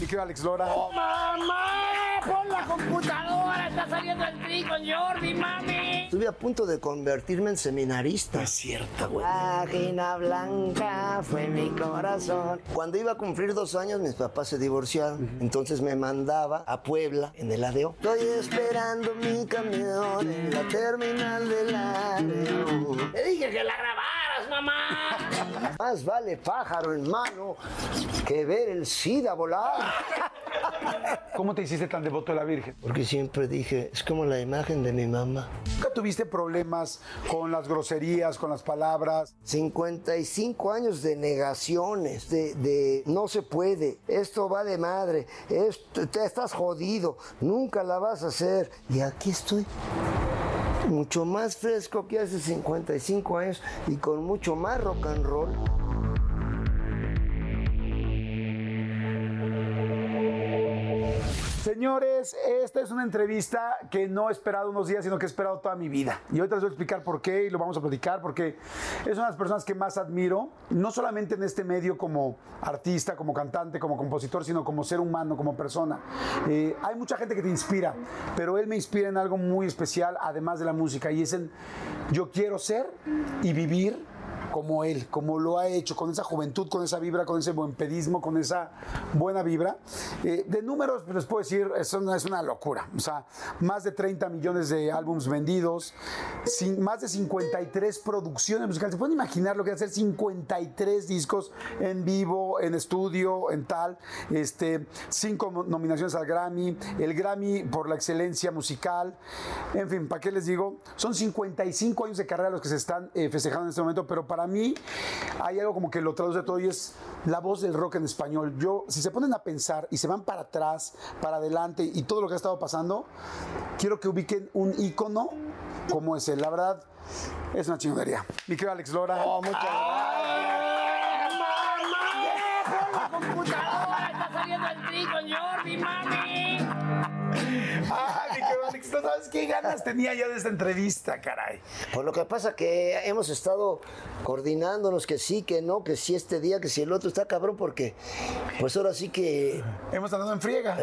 Mi querido Alex Lora. ¡Oh, mamá! ¡Pon la computadora! ¡Está saliendo el tri con Jordi, mami! Estuve a punto de convertirme en seminarista. es cierto, güey. Página blanca fue mi corazón. Cuando iba a cumplir dos años, mis papás se divorciaron. Entonces me mandaba a Puebla en el ADO. Estoy esperando mi camión en la terminal del ADO. ¡Te dije que la grabaras, mamá! Más vale pájaro en mano que ver el SIDA volar. ¿Cómo te hiciste tan devoto de la Virgen? Porque siempre dije, es como la imagen de mi mamá. ¿Nunca tuviste problemas con las groserías, con las palabras? 55 años de negaciones, de, de no se puede, esto va de madre, esto, te estás jodido, nunca la vas a hacer. Y aquí estoy. Mucho más fresco que hace 55 años y con mucho más rock and roll. Señores, esta es una entrevista que no he esperado unos días, sino que he esperado toda mi vida. Y ahorita les voy a explicar por qué y lo vamos a platicar, porque es una de las personas que más admiro, no solamente en este medio como artista, como cantante, como compositor, sino como ser humano, como persona. Eh, hay mucha gente que te inspira, pero él me inspira en algo muy especial, además de la música, y es en yo quiero ser y vivir como él, como lo ha hecho, con esa juventud, con esa vibra, con ese buen pedismo, con esa buena vibra. Eh, de números, les puedo decir, eso no es una locura. O sea, más de 30 millones de álbumes vendidos, más de 53 producciones musicales. ¿Se pueden imaginar lo que es hacer 53 discos en vivo, en estudio, en tal? Este, cinco nominaciones al Grammy, el Grammy por la excelencia musical. En fin, ¿para qué les digo? Son 55 años de carrera los que se están eh, festejando en este momento, pero para mí hay algo como que lo traduce todo y es la voz del rock en español. Yo, si se ponen a pensar y se van para atrás, para adelante y todo lo que ha estado pasando, quiero que ubiquen un ícono como ese. La verdad, es una chingonería. Mi querido Alex Lora. Oh, muchas ¡Mamá! ¡Pon la computadora! ¡Está saliendo el tri con Jordi, mami! Ay, mi querido Alex, ¿no sabes qué ganas tenía yo de esta entrevista, caray? Pues lo que pasa que hemos estado coordinándonos que sí, que no, que sí este día, que si el otro está cabrón, porque pues ahora sí que, Hemos andado en friega.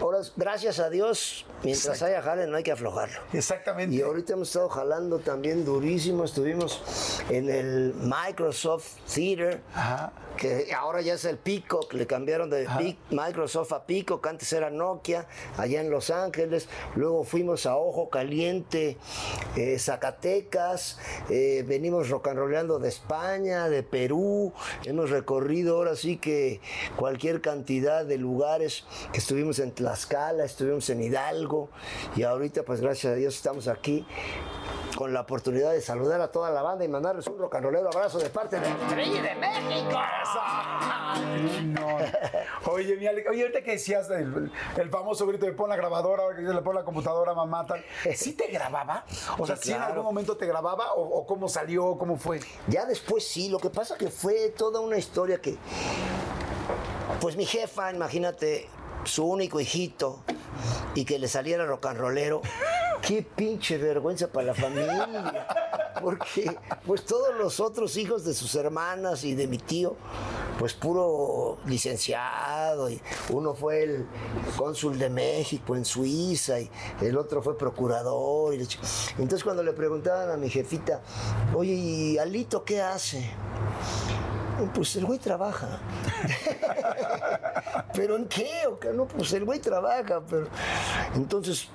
ahora gracias a Dios, mientras haya jale no hay que aflojarlo. Exactamente. Y ahorita hemos estado jalando también durísimo, estuvimos en el Microsoft Theater, Ajá. que ahora ya es el Peacock, le cambiaron de Microsoft a Peacock, antes era Nokia, allá en Los Ángeles, luego fuimos a Ojo Caliente, eh, Zacatecas, eh, venimos rock and rollando de España, de Perú, hemos recorrido ahora sí que cualquier cantidad de lugares, estuvimos en Tlaxcala, estuvimos en Hidalgo, y ahorita pues gracias a Dios estamos aquí con la oportunidad de saludar a toda la banda y mandarles un rollero abrazo de parte de ¡Tri de México! Oye, mi oye, ahorita que decías el, famoso grito de pon la grabadora, le pon la computadora, mamá, tal. ¿Sí te grababa? O sea, Sí, ¿sí en claro. algún momento te grababa o, o cómo salió, cómo fue? Ya después sí, lo que pasa que fue toda una historia que, pues mi jefa, imagínate, su único hijito y que le saliera rock and rollero, qué pinche vergüenza para la familia. Porque pues todos los otros hijos de sus hermanas y de mi tío, pues puro licenciado, y uno fue el cónsul de México en Suiza y el otro fue procurador. y Entonces cuando le preguntaban a mi jefita, oye, ¿y Alito qué hace? Pues el güey trabaja. ¿Pero en qué? ¿O qué? No, pues el güey trabaja. Pero... Entonces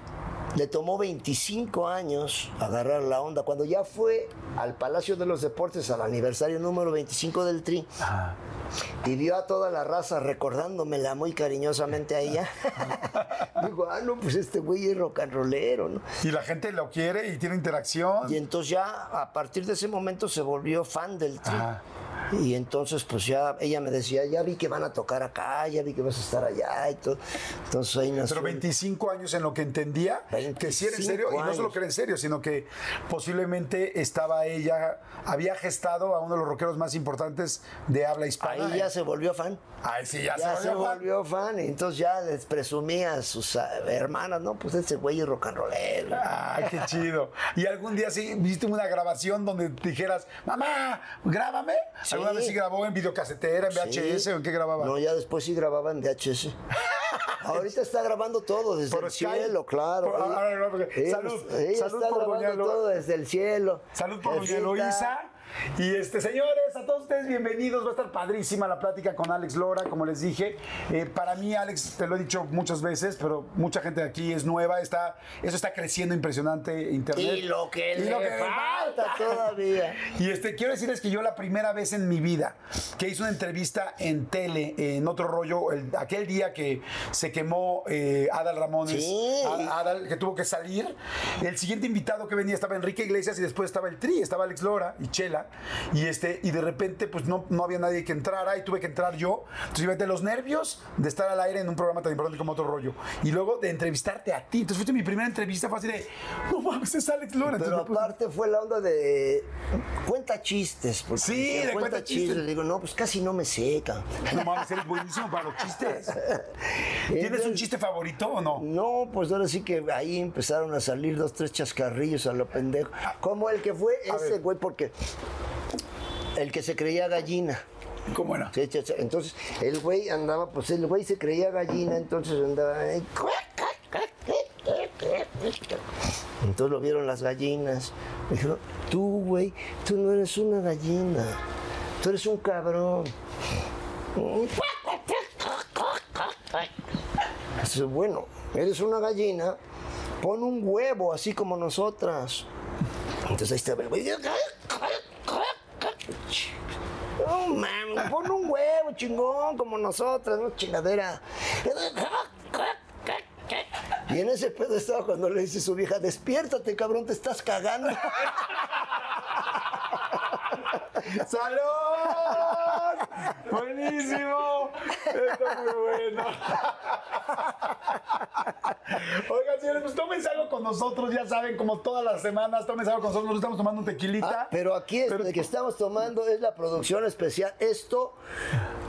le tomó 25 años agarrar la onda. Cuando ya fue al Palacio de los Deportes al aniversario número 25 del Tri y vio a toda la raza recordándomela muy cariñosamente a ella, digo, ah, no, pues este güey es rock and rollero, ¿no? Y la gente lo quiere y tiene interacción. Y entonces ya a partir de ese momento se volvió fan del tri. Ajá. Y entonces pues ya ella me decía, ya vi que van a tocar acá, ya vi que vas a estar allá y todo. Entonces ahí nació. Pero 25 años en lo que entendía que sí era en serio, y 25 no solo años. que era en serio, sino que posiblemente estaba ella, había gestado a uno de los rockeros más importantes de habla hispana. Ahí ya se volvió fan. Ay, sí, ya, Ya se se volvió fan. volvió fan. Y entonces ya les presumía a sus ah, hermanas, no, pues ese güey es rock and rollero. Ay, qué chido. ¿Y algún día sí viste una grabación donde dijeras, mamá, grábame? ¿Alguna vez sí grabó en videocasetera, en VHS Sí. o en qué grababa? No, ya después sí grababa en VHS. Ahorita está grabando todo desde Por el Skype. cielo, claro. Por- no, porque- Ella- salud, salud está por doña grabando Lo- todo desde el cielo. Salud por doña. Eloísa. Y este, señores, a todos ustedes bienvenidos. Va a estar padrísima la plática con Alex Lora, como les dije. Eh, para mí, Alex, te lo he dicho muchas veces, pero mucha gente de aquí es nueva. Está, eso está creciendo impresionante, Internet. Y lo que Y le lo que falta todavía. Y este, quiero decirles que yo la primera vez en mi vida que hice una entrevista en tele, en otro rollo, el- aquel día que se quemó eh, Adal Ramones, Sí. Adal, que tuvo que salir, el siguiente invitado que venía estaba Enrique Iglesias y después estaba el Tri, estaba Alex Lora y Chela, y este, y de repente pues no, no había nadie que entrara y tuve que entrar yo. Entonces imagínate los nervios de estar al aire en un programa tan importante como otro rollo. Y luego de entrevistarte a ti. Entonces fuiste mi primera entrevista, fue así de, no mames, es Alex Lora. Entonces, Pero puse- aparte fue la onda de cuenta chistes. porque Sí, de cuenta chistes. Le digo, no, pues casi no me seca. No mames, eres buenísimo para los chistes. ¿Tienes un chiste favorito o no? No, pues ahora sí que ahí empezaron a salir dos, tres chascarrillos a lo pendejo. Como el que fue ese ver. güey, porque el que se creía gallina. ¿Cómo era? Sí, sí, sí. Entonces, el güey andaba, pues el güey se creía gallina, entonces andaba. Entonces lo vieron las gallinas. Me dijeron, tú, güey, tú no eres una gallina. Tú eres un cabrón. Dice, bueno, eres una gallina, pon un huevo así como nosotras. Entonces ahí estaba el güey. No mames, pon un huevo chingón como nosotras, no chingadera. Y en ese pedo estaba cuando le dice su vieja, despiértate, cabrón, te estás cagando. ¡Salud! ¡Buenísimo! Está muy bueno. Oigan, señores, pues tómense algo con nosotros, ya saben, como todas las semanas, tómense algo con nosotros. Nosotros estamos tomando un tequilita. Ah, pero aquí es, Pero- de que estamos tomando es la producción especial. Esto,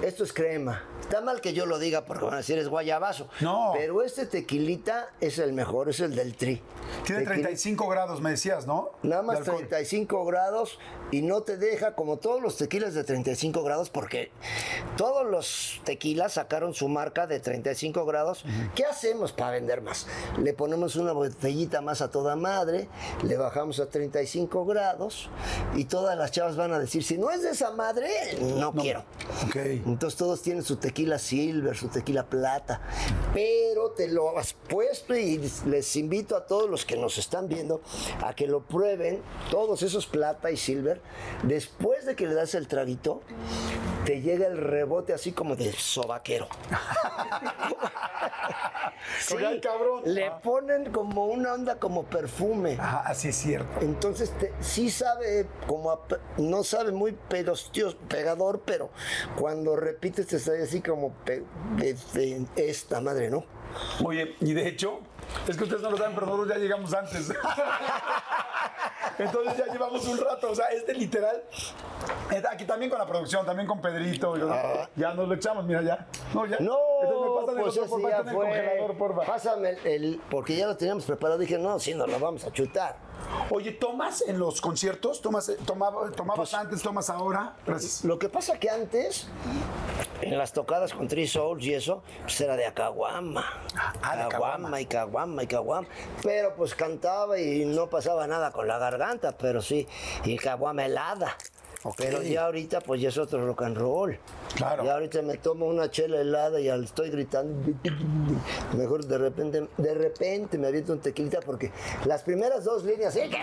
esto es crema. Está mal que yo lo diga porque van a decir es guayabazo. No. Pero este tequilita es el mejor, es el del tri. Tiene Tequila- 35 grados, me decías, ¿no? Nada más De alcohol. 35 grados y no te deja como todos los tequilas de 35 grados porque todos los tequilas sacaron su marca de 35 grados. ¿Qué hacemos para vender más? Le ponemos una botellita más a toda madre, le bajamos a 35 grados y todas las chavas van a decir, si no es de esa madre, no, quiero. Entonces todos tienen su tequila silver, su tequila plata, pero te lo has puesto y les invito a todos los que nos están viendo a que lo prueben, todos esos plata y silver, después de que le das el traguito, te llega el rebote así como de sobaquero. Sí, cabrón. Le Ah. ponen como una onda como perfume. Ajá, así es cierto. Entonces te- sí sabe como a no sabe muy pedostio, pegador, pero cuando repites te sale así como pe- de- de esta madre, ¿no? Oye, y de hecho, es que ustedes no lo saben, pero nosotros ya llegamos antes. Entonces ya llevamos un rato. O sea, este literal. Aquí también con la producción, también con Pedrito. y- Ya nos lo echamos, mira, ya. No, ya. Ah. No, Entonces me pasan el pues otro, ya en el fue. congelador, porfa. Pásame el, el- porque ya lo teníamos preparado. Dije, no, sí, nos lo vamos a chutar. Oye, ¿tomas en los conciertos? ¿Tomas, eh, tomaba- ¿Tomabas Pues- antes, tomas ahora? Gracias. Lo que pasa que antes, en las tocadas con Three Souls y eso, pues era de Acaguama. Ah, Caguama y Caguama y Caguama. Pero pues cantaba y no pasaba nada con la garganta, pero sí, y Caguama helada. Pero ya ahorita pues ya es otro rock and roll. Claro. Ya ahorita me tomo una chela helada y al estoy gritando, mejor de repente, de repente me aviento un tequilita porque las primeras dos líneas, sí, que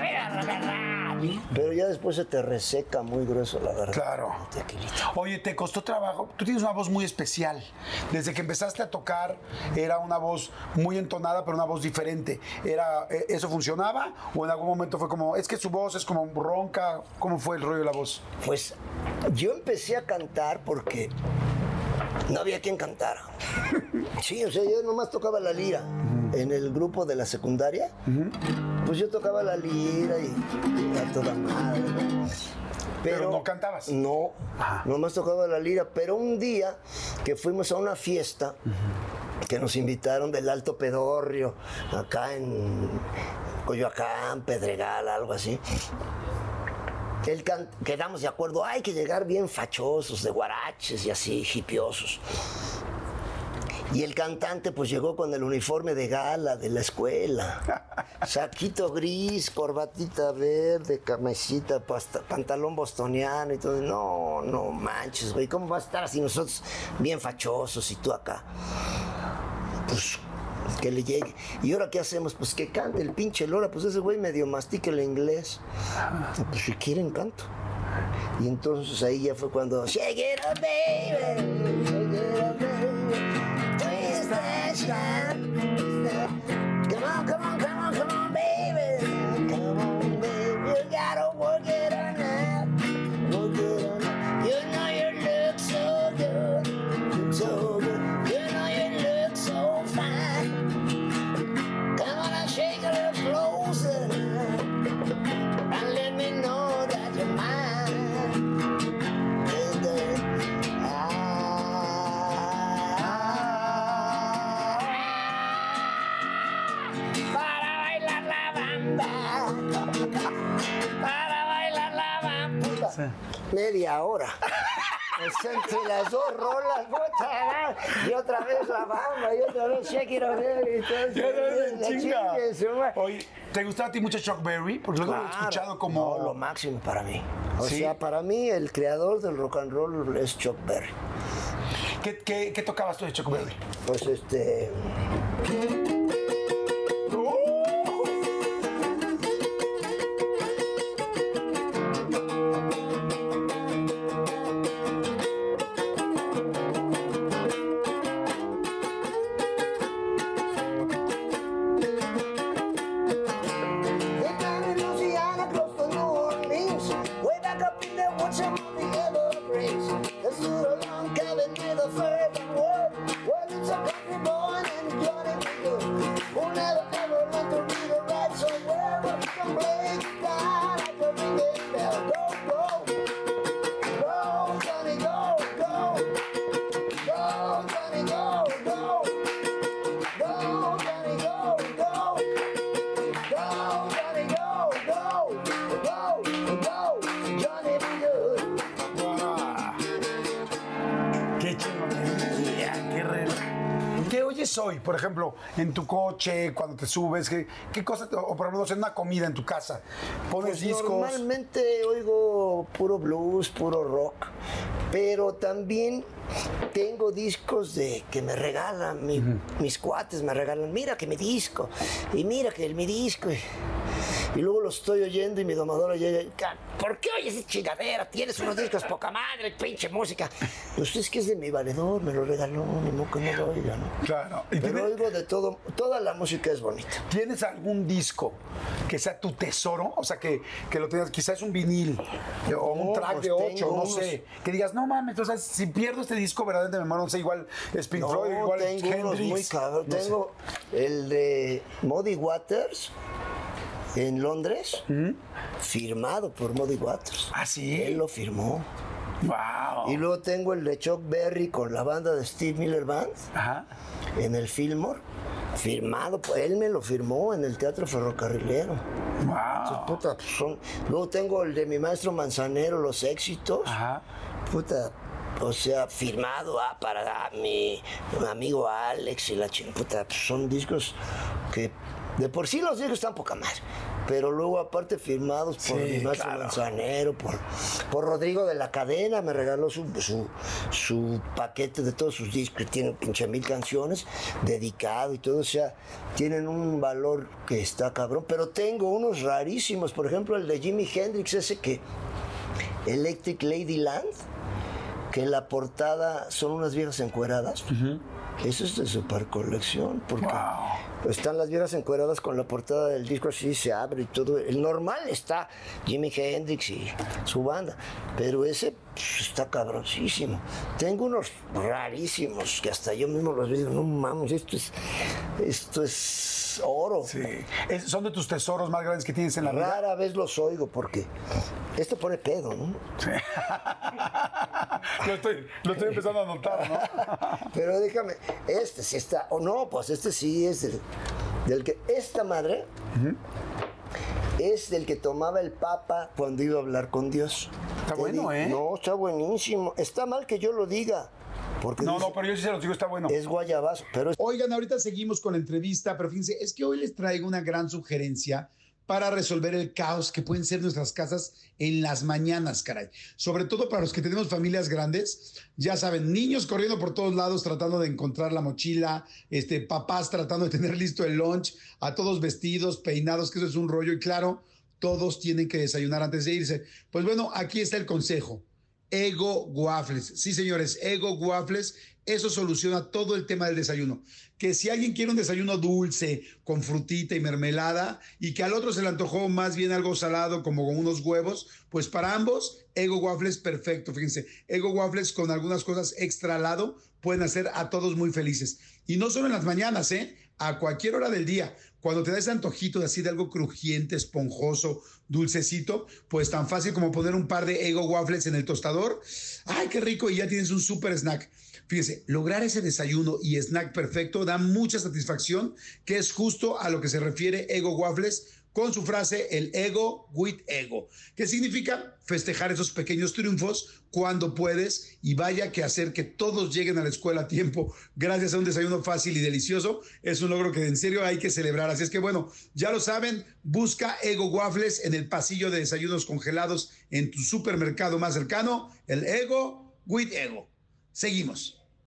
pero ya después se te reseca muy grueso la garganta. Claro. tequilita. Oye, ¿te costó trabajo? Tú tienes una voz muy especial. Desde que empezaste a tocar era una voz muy entonada, pero una voz diferente. Era, eh, ¿Eso funcionaba? ¿O en algún momento fue como, es que su voz es como ronca? ¿Cómo fue el rollo de la voz? Pues yo empecé a cantar porque no había quien cantara. Sí, o sea, yo nomás tocaba la lira. En el grupo de la secundaria, pues yo tocaba la lira y, y a toda madre. ¿no? Pero no cantabas. No, nomás tocaba la lira. Pero un día que fuimos a una fiesta, que nos invitaron del Alto Pedorrio, acá en Coyoacán, Pedregal, algo así. El can- quedamos de acuerdo, hay que llegar bien fachosos, de guaraches y así, hipiosos. Y el cantante pues llegó con el uniforme de gala de la escuela. Saquito gris, corbatita verde, camisita, pasta- pantalón bostoniano y todo. No, no manches, güey, ¿cómo va a estar así nosotros bien fachosos y tú acá? Pues que le llegue. ¿Y ahora qué hacemos? Pues que cante el pinche Lora. Pues ese güey medio mastica el inglés. Pues si quieren canto. Y entonces ahí ya fue cuando Shake it up, baby. Shake it up, baby. Twist that shot. Come on, come on, come on, come on, baby. Come on, baby. You gotta work it on media hora. Pues entre las dos rolas, puta, y otra vez la bamba, y otra vez Baby, y todo, la chingue. Oye, ¿te gustaba a ti mucho Chuck Berry? Porque luego lo he Claro. escuchado como... No, lo máximo para mí. O ¿Sí? sea, para mí el creador del rock and roll es Chuck Berry. ¿Qué, qué, qué tocabas tú de Chuck Berry? Pues este... en tu coche, cuando te subes? ¿Qué, qué cosa, te- o por ejemplo, en una comida en tu casa? ¿Pones Pues discos? normalmente oigo puro blues, puro rock, pero también tengo discos de que me regalan, mi- mis cuates me regalan, mira que mi disco, y mira que el mi disco. Y, y luego lo estoy oyendo y mi domadora llega, y, "Ca- ¿por qué oyes esa chingadera? Tienes unos discos poca madre, pinche música. Pues es que es de mi valedor, me lo regaló, ni que no lo oiga, ¿no? Claro. ¿Y Pero oigo de todo, toda la música es bonita. tienes algún disco que sea tu tesoro? O sea, que, que lo tengas, quizás un vinil o un No, track pues de ocho, tengo no unos- sé. Que digas, no mames, o sea, si pierdo este disco, verdaderamente me muero, no sé, igual es Pink Floyd, igual es tengo unos Hendrix. muy cabrón. no sé. Tengo el de Muddy Waters en Londres, firmado por Muddy Waters. ¿Ah, sí? Él lo firmó. Wow. Y luego tengo el de Chuck Berry con la banda de Steve Miller Band Ajá. en el Fillmore, firmado. Él me lo firmó en el Teatro Ferrocarrilero. Wow. Puta, pues, son- Luego tengo el de mi maestro Manzanero, Los Éxitos. Ajá. Puta, o sea, firmado ah, para mi amigo Alex y la ching- puta, pues, son discos que de por sí los discos están poca madre. Pero luego aparte firmados por Sí, claro. Manzanero, por, por Rodrigo de la Cadena, me regaló su, su, su paquete de todos sus discos, que tiene pinche mil canciones, dedicado y todo, o sea, tienen un valor que está cabrón. Pero tengo unos rarísimos, por ejemplo el de Jimi Hendrix, ese que Electric Ladyland, que en la portada son unas viejas encueradas. Eso es de super colección, porque están las viejas encueradas con la portada del disco así, se abre y todo. El normal está Jimi Hendrix y su banda, pero ese pues, está cabroncísimo. Tengo unos rarísimos que hasta yo mismo los veo no mames, esto es, esto es oro. Sí. Es- son de tus tesoros más grandes que tienes en la vida. Rara vez los oigo porque esto pone pedo, ¿no? lo, estoy, lo estoy empezando a notar, ¿no? Pero déjame, este sí está, o no, pues este sí es del, del que, esta madre es del que tomaba el Papa cuando iba a hablar con Dios. Está Te bueno, ¿eh? No, está buenísimo. Está mal que yo lo diga, porque No, dice, no, pero yo sí se los digo, está bueno. es guayabazo, pero es Oigan, ahorita seguimos con la entrevista, pero fíjense, es que hoy les traigo una gran sugerencia para resolver el caos que pueden ser nuestras casas en las mañanas, caray. Sobre todo para los que tenemos familias grandes, ya saben, niños corriendo por todos lados tratando de encontrar la mochila, este, papás tratando de tener listo el lunch, a todos vestidos, peinados, que eso es un rollo y claro, todos tienen que desayunar antes de irse. Pues bueno, aquí está el consejo. Ego Waffles. Sí, señores, Ego Waffles. Eso soluciona todo el tema del desayuno. Que si alguien quiere un desayuno dulce, con frutita y mermelada, y que al otro se le antojó más bien algo salado, como con unos huevos, pues para ambos, Ego Waffles, perfecto. Fíjense, Ego Waffles con algunas cosas extra al pueden hacer a todos muy felices. Y no solo en las mañanas, ¿eh? A cualquier hora del día. Cuando te da ese antojito de así de algo crujiente, esponjoso, dulcecito, pues tan fácil como poner un par de Ego Waffles en el tostador. ¡Ay, qué rico! Y ya tienes un super snack. Fíjese, lograr ese desayuno y snack perfecto da mucha satisfacción, que es justo a lo que se refiere Ego Waffles con su frase el ego with ego, que significa festejar esos pequeños triunfos cuando puedes y vaya que hacer que todos lleguen a la escuela a tiempo gracias a un desayuno fácil y delicioso es un logro que en serio hay que celebrar. Así es que bueno, ya lo saben, busca Ego Waffles en el pasillo de desayunos congelados en tu supermercado más cercano, el Ego with Ego. Seguimos.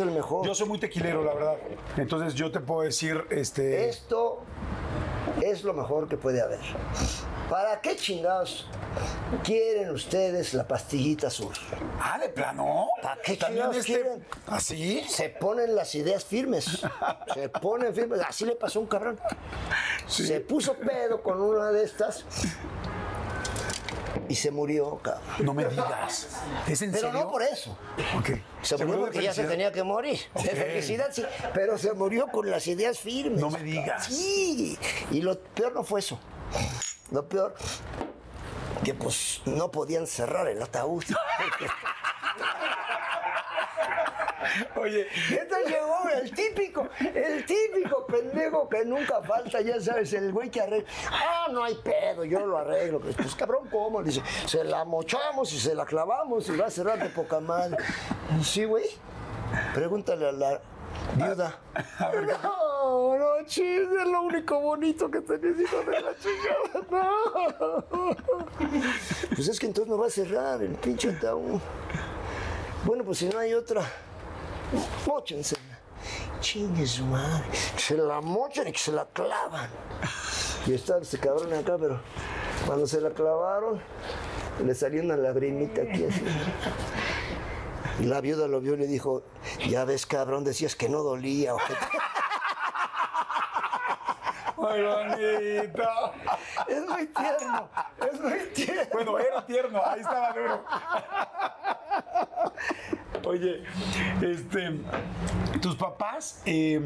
El mejor. Yo soy muy tequilero, la verdad. Entonces yo te puedo decir, este... Esto es lo mejor que puede haber. ¿Para qué chingados quieren ustedes la pastillita azul? Ah, de plano. ¿Para qué chingados este... quieren? ¿Así? Se ponen las ideas firmes. Se ponen firmes. Así le pasó a un cabrón. Se puso pedo con una de estas y se murió, cabrón. No me digas. ¿Es en Pero serio? no por eso. Ok. Se murió de porque ya se tenía que morir. De felicidad, sí. Pero se murió con las ideas firmes. No me digas. Sí. Y lo peor no fue eso. Lo peor, que pues no podían cerrar el ataúd. Oye, Entonces llegó el típico, el típico pendejo que nunca falta, ya sabes, el güey que arregla. Ah, no hay pedo, yo lo arreglo. Pues cabrón, ¿cómo? Dice, se la mochamos y se la clavamos y va a cerrar de poca madre. Sí, güey. Pregúntale a la viuda. No, no, chis, es lo único bonito que tenés, hijo de la chingada. No. Pues es que entonces no va a cerrar el pinche ataúd. Bueno, pues si no hay otra, mochense. Chingue su madre. Que se la mochan y que se la clavan. Y estaba este cabrón acá, pero cuando se la clavaron, le salió una lagrimita aquí así. Y la viuda lo vio y le dijo, ya ves cabrón, decías que no dolía. ojete". Muy bonito. Es muy tierno, es muy tierno. Bueno, era tierno, ahí estaba duro. Oye, este, tus papás eh,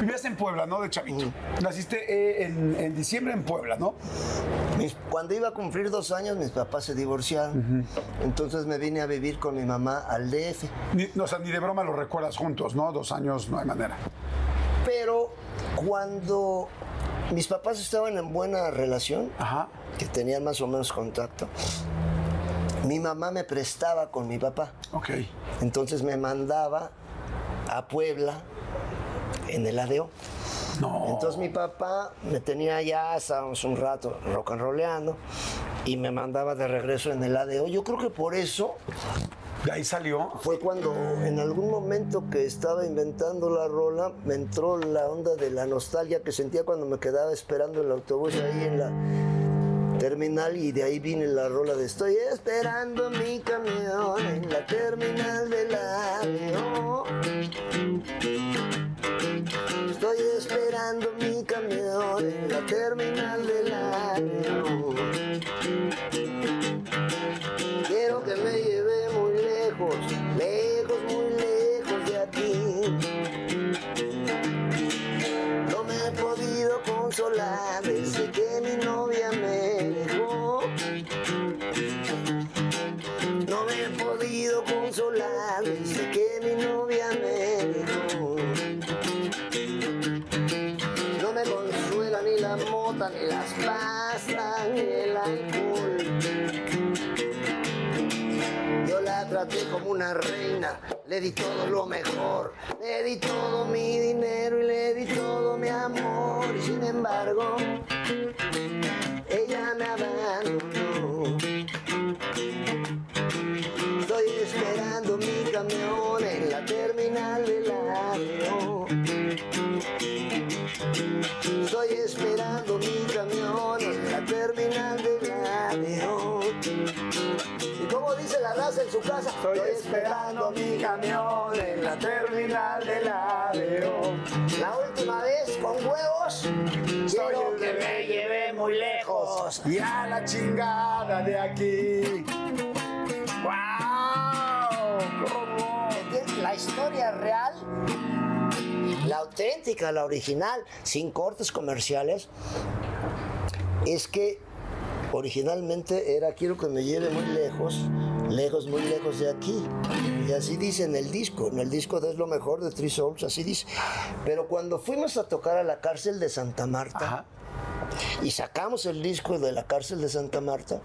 vivías en Puebla, ¿no? De chavito. Naciste eh, en, en diciembre en Puebla, ¿no? Mis- cuando iba a cumplir dos años, mis papás se divorciaron. Entonces me vine a vivir con mi mamá al DF. Ni, no, o sea, ni de broma lo recuerdas juntos, ¿no? Dos años, no hay manera. Pero cuando mis papás estaban en buena relación, Ajá. que tenían más o menos contacto, mi mamá me prestaba con mi papá. Ok. Entonces me mandaba a Puebla en el ADO. No. Entonces mi papá me tenía ya, estábamos un rato rock and rolleando y me mandaba de regreso en el ADO. Yo creo que por eso De ahí salió. fue cuando en algún momento que estaba inventando la rola me entró la onda de la nostalgia que sentía cuando me quedaba esperando el autobús ahí en la terminal y de ahí vine la rola de Estoy esperando mi camión en la terminal de la ADO. Estoy esperando mi camión en la terminal de la ADO. Quiero que me lleve muy lejos, lejos, muy lejos de aquí. No me he podido consolar una reina, le di todo lo mejor, le di todo mi dinero y le di todo mi amor. Y sin embargo, Estoy esperando mi camión en la terminal del ADO. La última vez con huevos. Quiero que me lleve muy lejos. Y a la chingada de aquí. ¡Wow! La historia real, la auténtica, la original, sin cortes comerciales, es que originalmente era quiero que me lleve muy lejos, lejos, muy lejos de aquí. Y así dice en el disco, en el disco de Es lo mejor de Three Souls, así dice. Pero cuando fuimos a tocar a la cárcel de Santa Marta Ajá. y sacamos el disco de la cárcel de Santa Marta,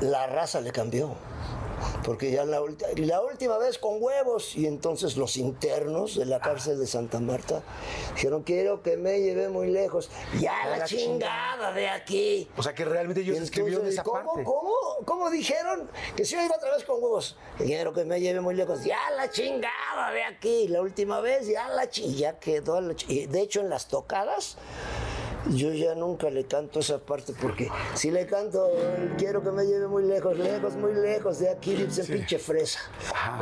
la raza le cambió. Porque ya la, última vez con huevos y entonces los internos de la cárcel de Santa Marta dijeron quiero que me lleve muy lejos. Ya la, la chingada de aquí. O sea que realmente ellos escribieron esa ¿cómo, parte. ¿Cómo? ¿Cómo dijeron? Que si yo iba otra vez con huevos. Quiero que me lleve muy lejos. Ya la chingada de aquí. La última vez ya la chingada. Ya quedó la y De hecho, en las tocadas, yo ya nunca le canto esa parte porque si le canto, quiero que me lleve muy lejos, lejos, muy lejos de aquí, dicen pinche fresa.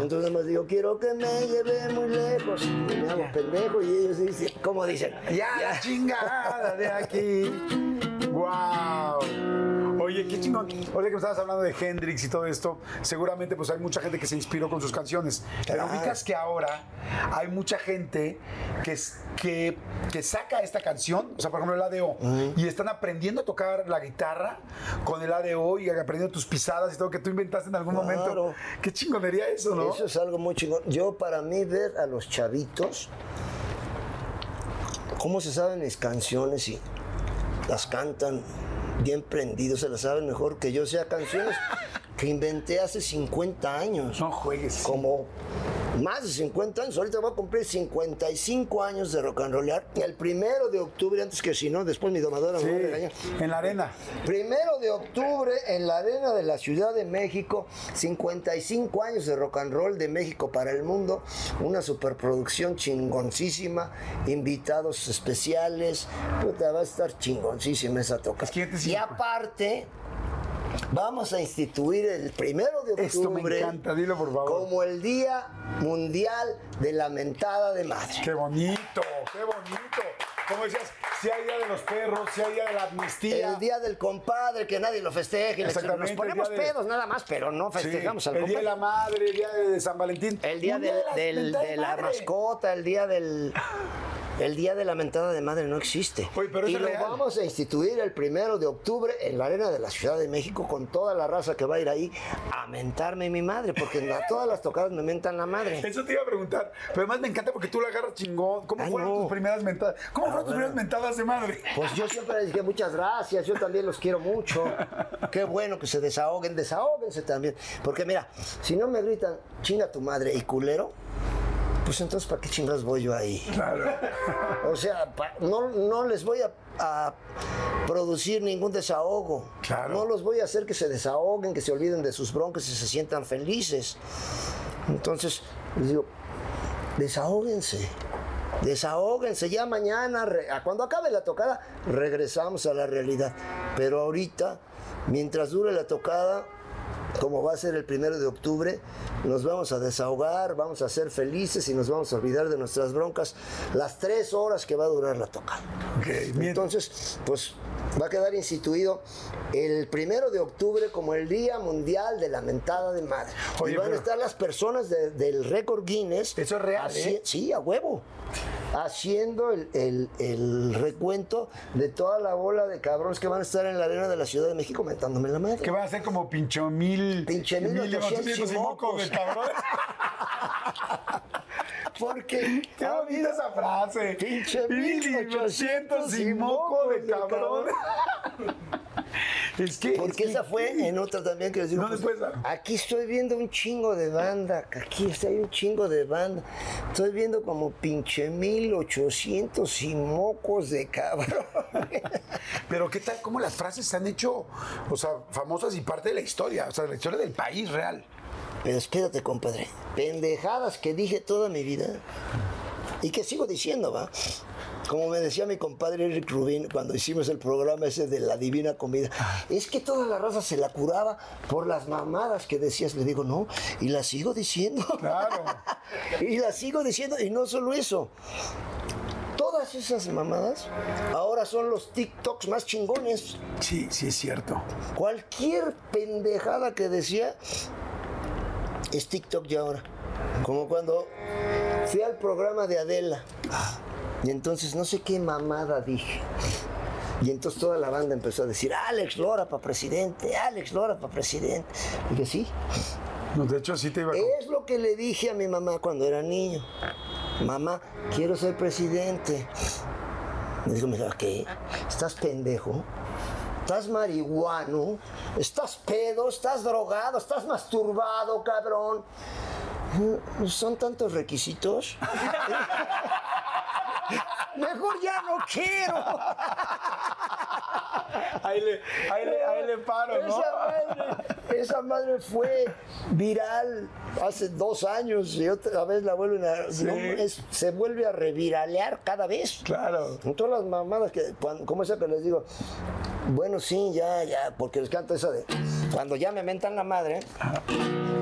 Entonces me digo, quiero que me lleve muy lejos. Y me hago pendejo y ellos dicen, ¿cómo dicen? Ya la chingada de aquí. ¡Wow! Oye, qué chingón. Oye, que me estabas hablando de Hendrix y todo esto, seguramente pues hay mucha gente que se inspiró con sus canciones. Pero Claro. ubicas que ahora hay mucha gente que, que, que saca esta canción, o sea, por ejemplo el ADO, y están aprendiendo a tocar la guitarra con el ADO y aprendiendo tus pisadas y todo que tú inventaste en algún momento. Claro. Qué chingonería eso, ¿no? Eso es algo muy chingón. Yo, para mí, ver a los chavitos, cómo se saben mis canciones y las cantan bien prendidos, se las saben mejor que yo, sea, canciones que inventé hace 50 años. No juegues. Como más de 50 años. Ahorita voy a cumplir 55 años de rock and rollar. El primero de octubre, antes que si no, después mi domadora me va a Sí, regañar. en la arena. Primero de octubre en la arena de la Ciudad de México, 55 años de rock and roll de México para el mundo, una superproducción chingoncísima, invitados especiales, puta, va a estar chingoncísima esa toca. Es que y aparte, Vamos a instituir el primero de octubre. Esto me encanta, dilo por favor. Como el Día Mundial de la Mentada de Madre. Qué bonito, qué bonito. Como decías, si hay día de los perros, si hay día de la amnistía. El día del compadre, que nadie lo festeje. Exactamente, Nos ponemos de- pedos nada más, pero no Sí, festejamos al el día de compadre. la madre, el día de San Valentín. El día la del- de la mascota, el día del. El día de la mentada de madre no existe. Oye, pero y lo real. vamos a instituir el primero de octubre en la arena de la Ciudad de México con toda la raza que va a ir ahí a mentarme mi madre, porque a todas las tocadas me mentan la madre. Eso te iba a preguntar. Pero además me encanta porque tú la agarras chingón. ¿Cómo Ay, fueron no. tus primeras mentadas? ¿Cómo fueron tus primeras mentadas de madre? Pues yo siempre les dije muchas gracias, yo también los quiero mucho. Qué bueno que se desahoguen, desahóguense también. Porque mira, si no me gritan chinga tu madre y culero, pues entonces ¿para qué chingas voy yo ahí? Claro. O sea, pa- no, no les voy a, a producir ningún desahogo. Claro. No los voy a hacer que se desahoguen, que se olviden de sus broncas y se sientan felices. Entonces, les digo, desahóguense. Desahóguense, ya mañana, re- cuando acabe la tocada, regresamos a la realidad. Pero ahorita, mientras dure la tocada, como va a ser el primero de octubre, nos vamos a desahogar, vamos a ser felices y nos vamos a olvidar de nuestras broncas las tres horas que va a durar la tocada. Ok, bien. Entonces, pues va a quedar instituido el primero de octubre como el Día Mundial de la Mentada de Madre. Oye, y van a estar las personas de- del récord Guinness. Eso es real, ¿eh? Sí, a huevo. Haciendo el, el- el recuento de toda la bola de cabrones que van a estar en la arena de la Ciudad de México mentándome la madre. Que van a ser como pincho mil. Pinche mil ochocientos y mocos. de cabrón. Porque Qué bonita esa frase. Pinche mil ochocientos y moco de cabrón. Es que. Porque es que- esa fue en otra también que les digo. ¿Dónde pues, fue esa? Aquí estoy viendo un chingo de banda. Aquí está hay un chingo de banda. Estoy viendo como pinche mil ochocientos y mocos de cabrón. Pero qué tal, cómo las frases se han hecho, o sea, famosas y parte de la historia, o sea, la historia del país real. Pero espérate, compadre. Pendejadas que dije toda mi vida y que sigo diciendo, ¿va? Como me decía mi compadre Eric Rubin cuando hicimos el programa ese de la divina comida, es que toda la raza se la curaba por las mamadas que decías. Le digo, no, y la sigo diciendo. Claro. y la sigo diciendo, y no solo eso. Todas esas mamadas ahora son los TikToks más chingones. Sí, sí es cierto. Cualquier pendejada que decía es TikTok ya ahora. Como cuando fui al programa de Adela. Y entonces no sé qué mamada dije. Y entonces toda la banda empezó a decir, Alex Lora para presidente, Alex Lora para presidente. Y dije, sí, No, de hecho, sí te iba a... es lo que le dije a mi mamá cuando era niño. Mamá, quiero ser presidente. Me dijo, mira, ¿qué? ¿Estás pendejo? ¿Estás marihuano? ¿Estás pedo? ¿Estás drogado? ¿Estás masturbado, cabrón? ¿Son tantos requisitos? Mejor ya no quiero. Ahí le, ahí le, ahí le paro, ¿no? Esa madre, esa madre fue viral hace dos años y otra vez la vuelven a. no, es- se vuelve a reviralear cada vez. Claro. Con todas las mamadas que. cuando- como esa que les digo. Bueno, sí, ya, ya, porque les canto esa de. Cuando ya me mentan la madre,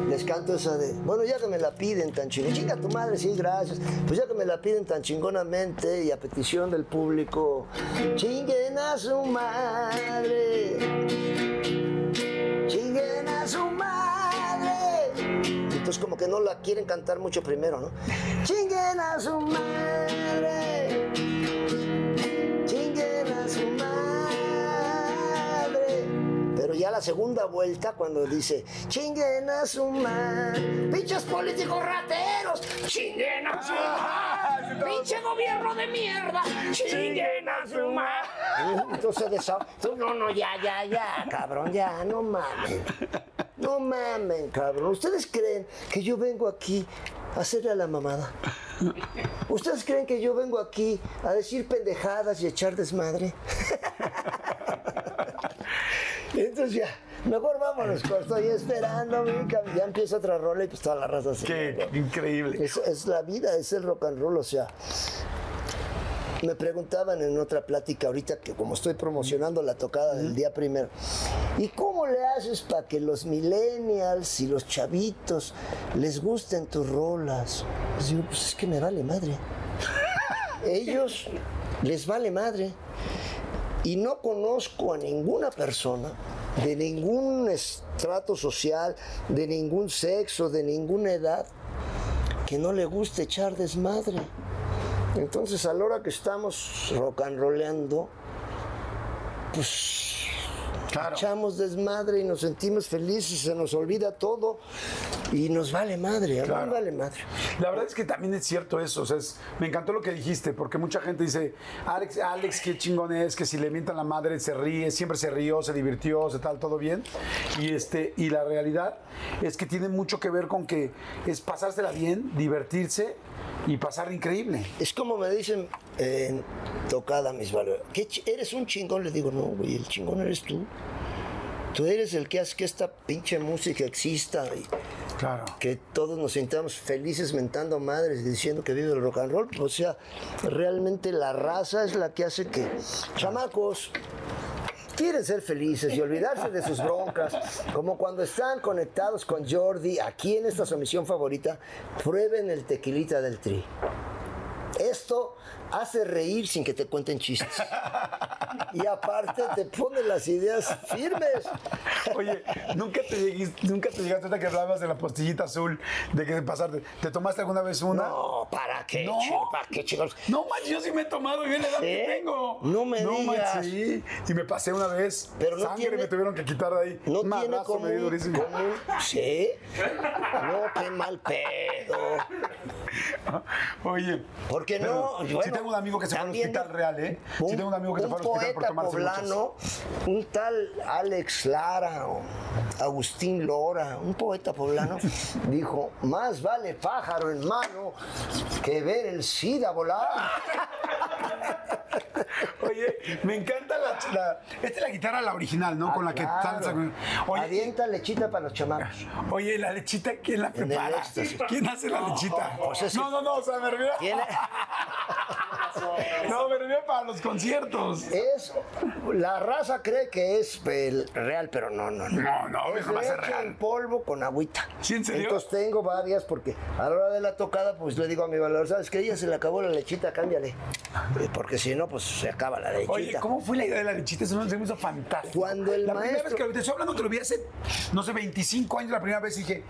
les canto esa de. Bueno, ya que me la piden tan chingona. Chinga tu madre, sí, gracias. Pues ya que me la piden tan chingonamente y a petición del público, chinguen a su madre. Chinguen a su madre. Entonces como que no la quieren cantar mucho primero, ¿no? Chinguen a su madre. Ya la segunda vuelta cuando dice chinguen a su madre. Pinches políticos rateros. Chinguen a su madre. ¡Pinche gobierno de mierda! ¡Chinguen a su madre! Entonces desa- No, no, ya, ya, ya, cabrón, ya, no mamen. No mamen, cabrón. ¿Ustedes creen que yo vengo aquí a hacerle a la mamada? ¿Ustedes creen que yo vengo aquí a decir pendejadas y echar desmadre? Entonces ya, mejor vámonos, co- estoy esperando, ya empieza otra rola y pues toda la raza se... Qué increíble. Es, es la vida, es el rock and roll, o sea. me preguntaban en otra plática ahorita que como estoy promocionando la tocada del día primero, ¿y cómo le haces para que los millennials y los chavitos les gusten tus rolas? Les digo, pues es que me vale madre. Ellos les vale madre. Y no conozco a ninguna persona de ningún estrato social, de ningún sexo, de ninguna edad, que no le guste echar desmadre. Entonces, a la hora que estamos rock and rollando, pues echamos desmadre y nos sentimos felices, se nos olvida todo y nos vale madre, mí me vale madre. La verdad es que también es cierto eso. O sea, es- me encantó lo que dijiste, porque mucha gente dice, Alex, Alex, qué chingón es, que si le mientan la madre se ríe, siempre se rió, se divirtió, se tal, todo bien. Y, este, y la realidad es que tiene mucho que ver con que es pasársela bien, divertirse y pasar increíble. Es como me dicen en tocada mis valores. ¿Qué ¿Eres un chingón? Le digo, no, güey, el chingón eres tú. Tú eres el que hace que esta pinche música exista y Claro. que todos nos sintamos felices mentando madres y diciendo que vive el rock and roll. O sea, realmente la raza es la que hace que chamacos quieren ser felices y olvidarse de sus broncas, como cuando están conectados con Jordi, aquí en esta su misión favorita, prueben el tequilita del tri. Esto hace reír sin que te cuenten chistes. Y aparte te pone las ideas firmes. Oye, nunca te, lleguis- nunca te llegaste hasta que hablabas de la pastillita azul, de que pasarte. ¿Te tomaste alguna vez una? No, ¿para qué? No. ¿Para qué, chicos? No manches, yo sí me he tomado y ve la edad que ¿Eh? tengo. No me digas. manches, sí. Y me pasé una vez. Pero no Sangre tiene- me tuvieron que quitar de ahí. No Un tiene madrazo como me dio durísimo. como ¿Sí? No, qué mal pedo. Oye. ¿Por qué no? sí Bueno, tengo un amigo que se fue al hospital real, ¿eh? Sí un- tengo un amigo que se fue al hospital por poeta tomarse poblano, un tal Alex Lara o Agustín Lora, un poeta poblano, dijo, más vale pájaro en mano que ver el SIDA volar. Oye, me encanta la, la- Esta es la guitarra, la original, ¿no? Con la que Ah, danza. Oye, Avienta lechita para los chamacos. oye, la lechita, ¿quién la prepara? ¿Quién hace la lechita? pues no, no, no, o sea, me refiero. No, me refiero para los conciertos. Es, la raza cree que es el real, pero no, no, no. No, no, Es jamás es leche real. en polvo con agüita. ¿Sí, en serio? Entonces tengo varias porque a la hora de la tocada, pues le digo a mi valor, ¿sabes qué? Ella se le acabó la lechita, cámbiale. Porque si no, pues se acaba la lechita. Oye, ¿cómo fue la idea de la lechita? Eso se me hizo fantástico. Cuando el la primera vez que lo vi, te estoy hablando que lo vi hace, no sé, 25 años, la primera vez dije,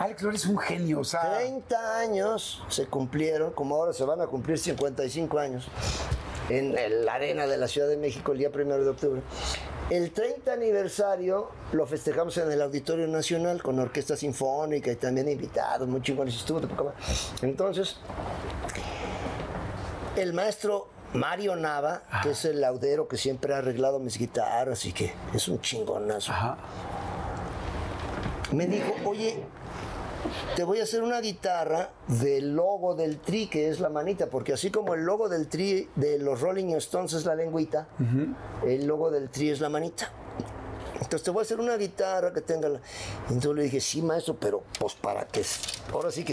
Alex, Lora es un genio, o sea... 30 años se cumplieron, como ahora se van a cumplir 55 años, en la arena de la Ciudad de México el día primero de octubre. El 30 aniversario lo festejamos en el Auditorio Nacional con orquesta sinfónica y también invitados, muy chingones, estuvo. Entonces, el maestro Mario Nava, que es el laudero que siempre ha arreglado mis guitarras y que es un chingonazo, Ajá. me dijo, oye, te voy a hacer una guitarra del logo del tri, que es la manita, porque así como el logo del tri de los Rolling Stones es la lengüita, el logo del tri es la manita. Entonces te voy a hacer una guitarra que tenga la... Entonces le dije, sí, maestro, pero pues para que... Ahora sí que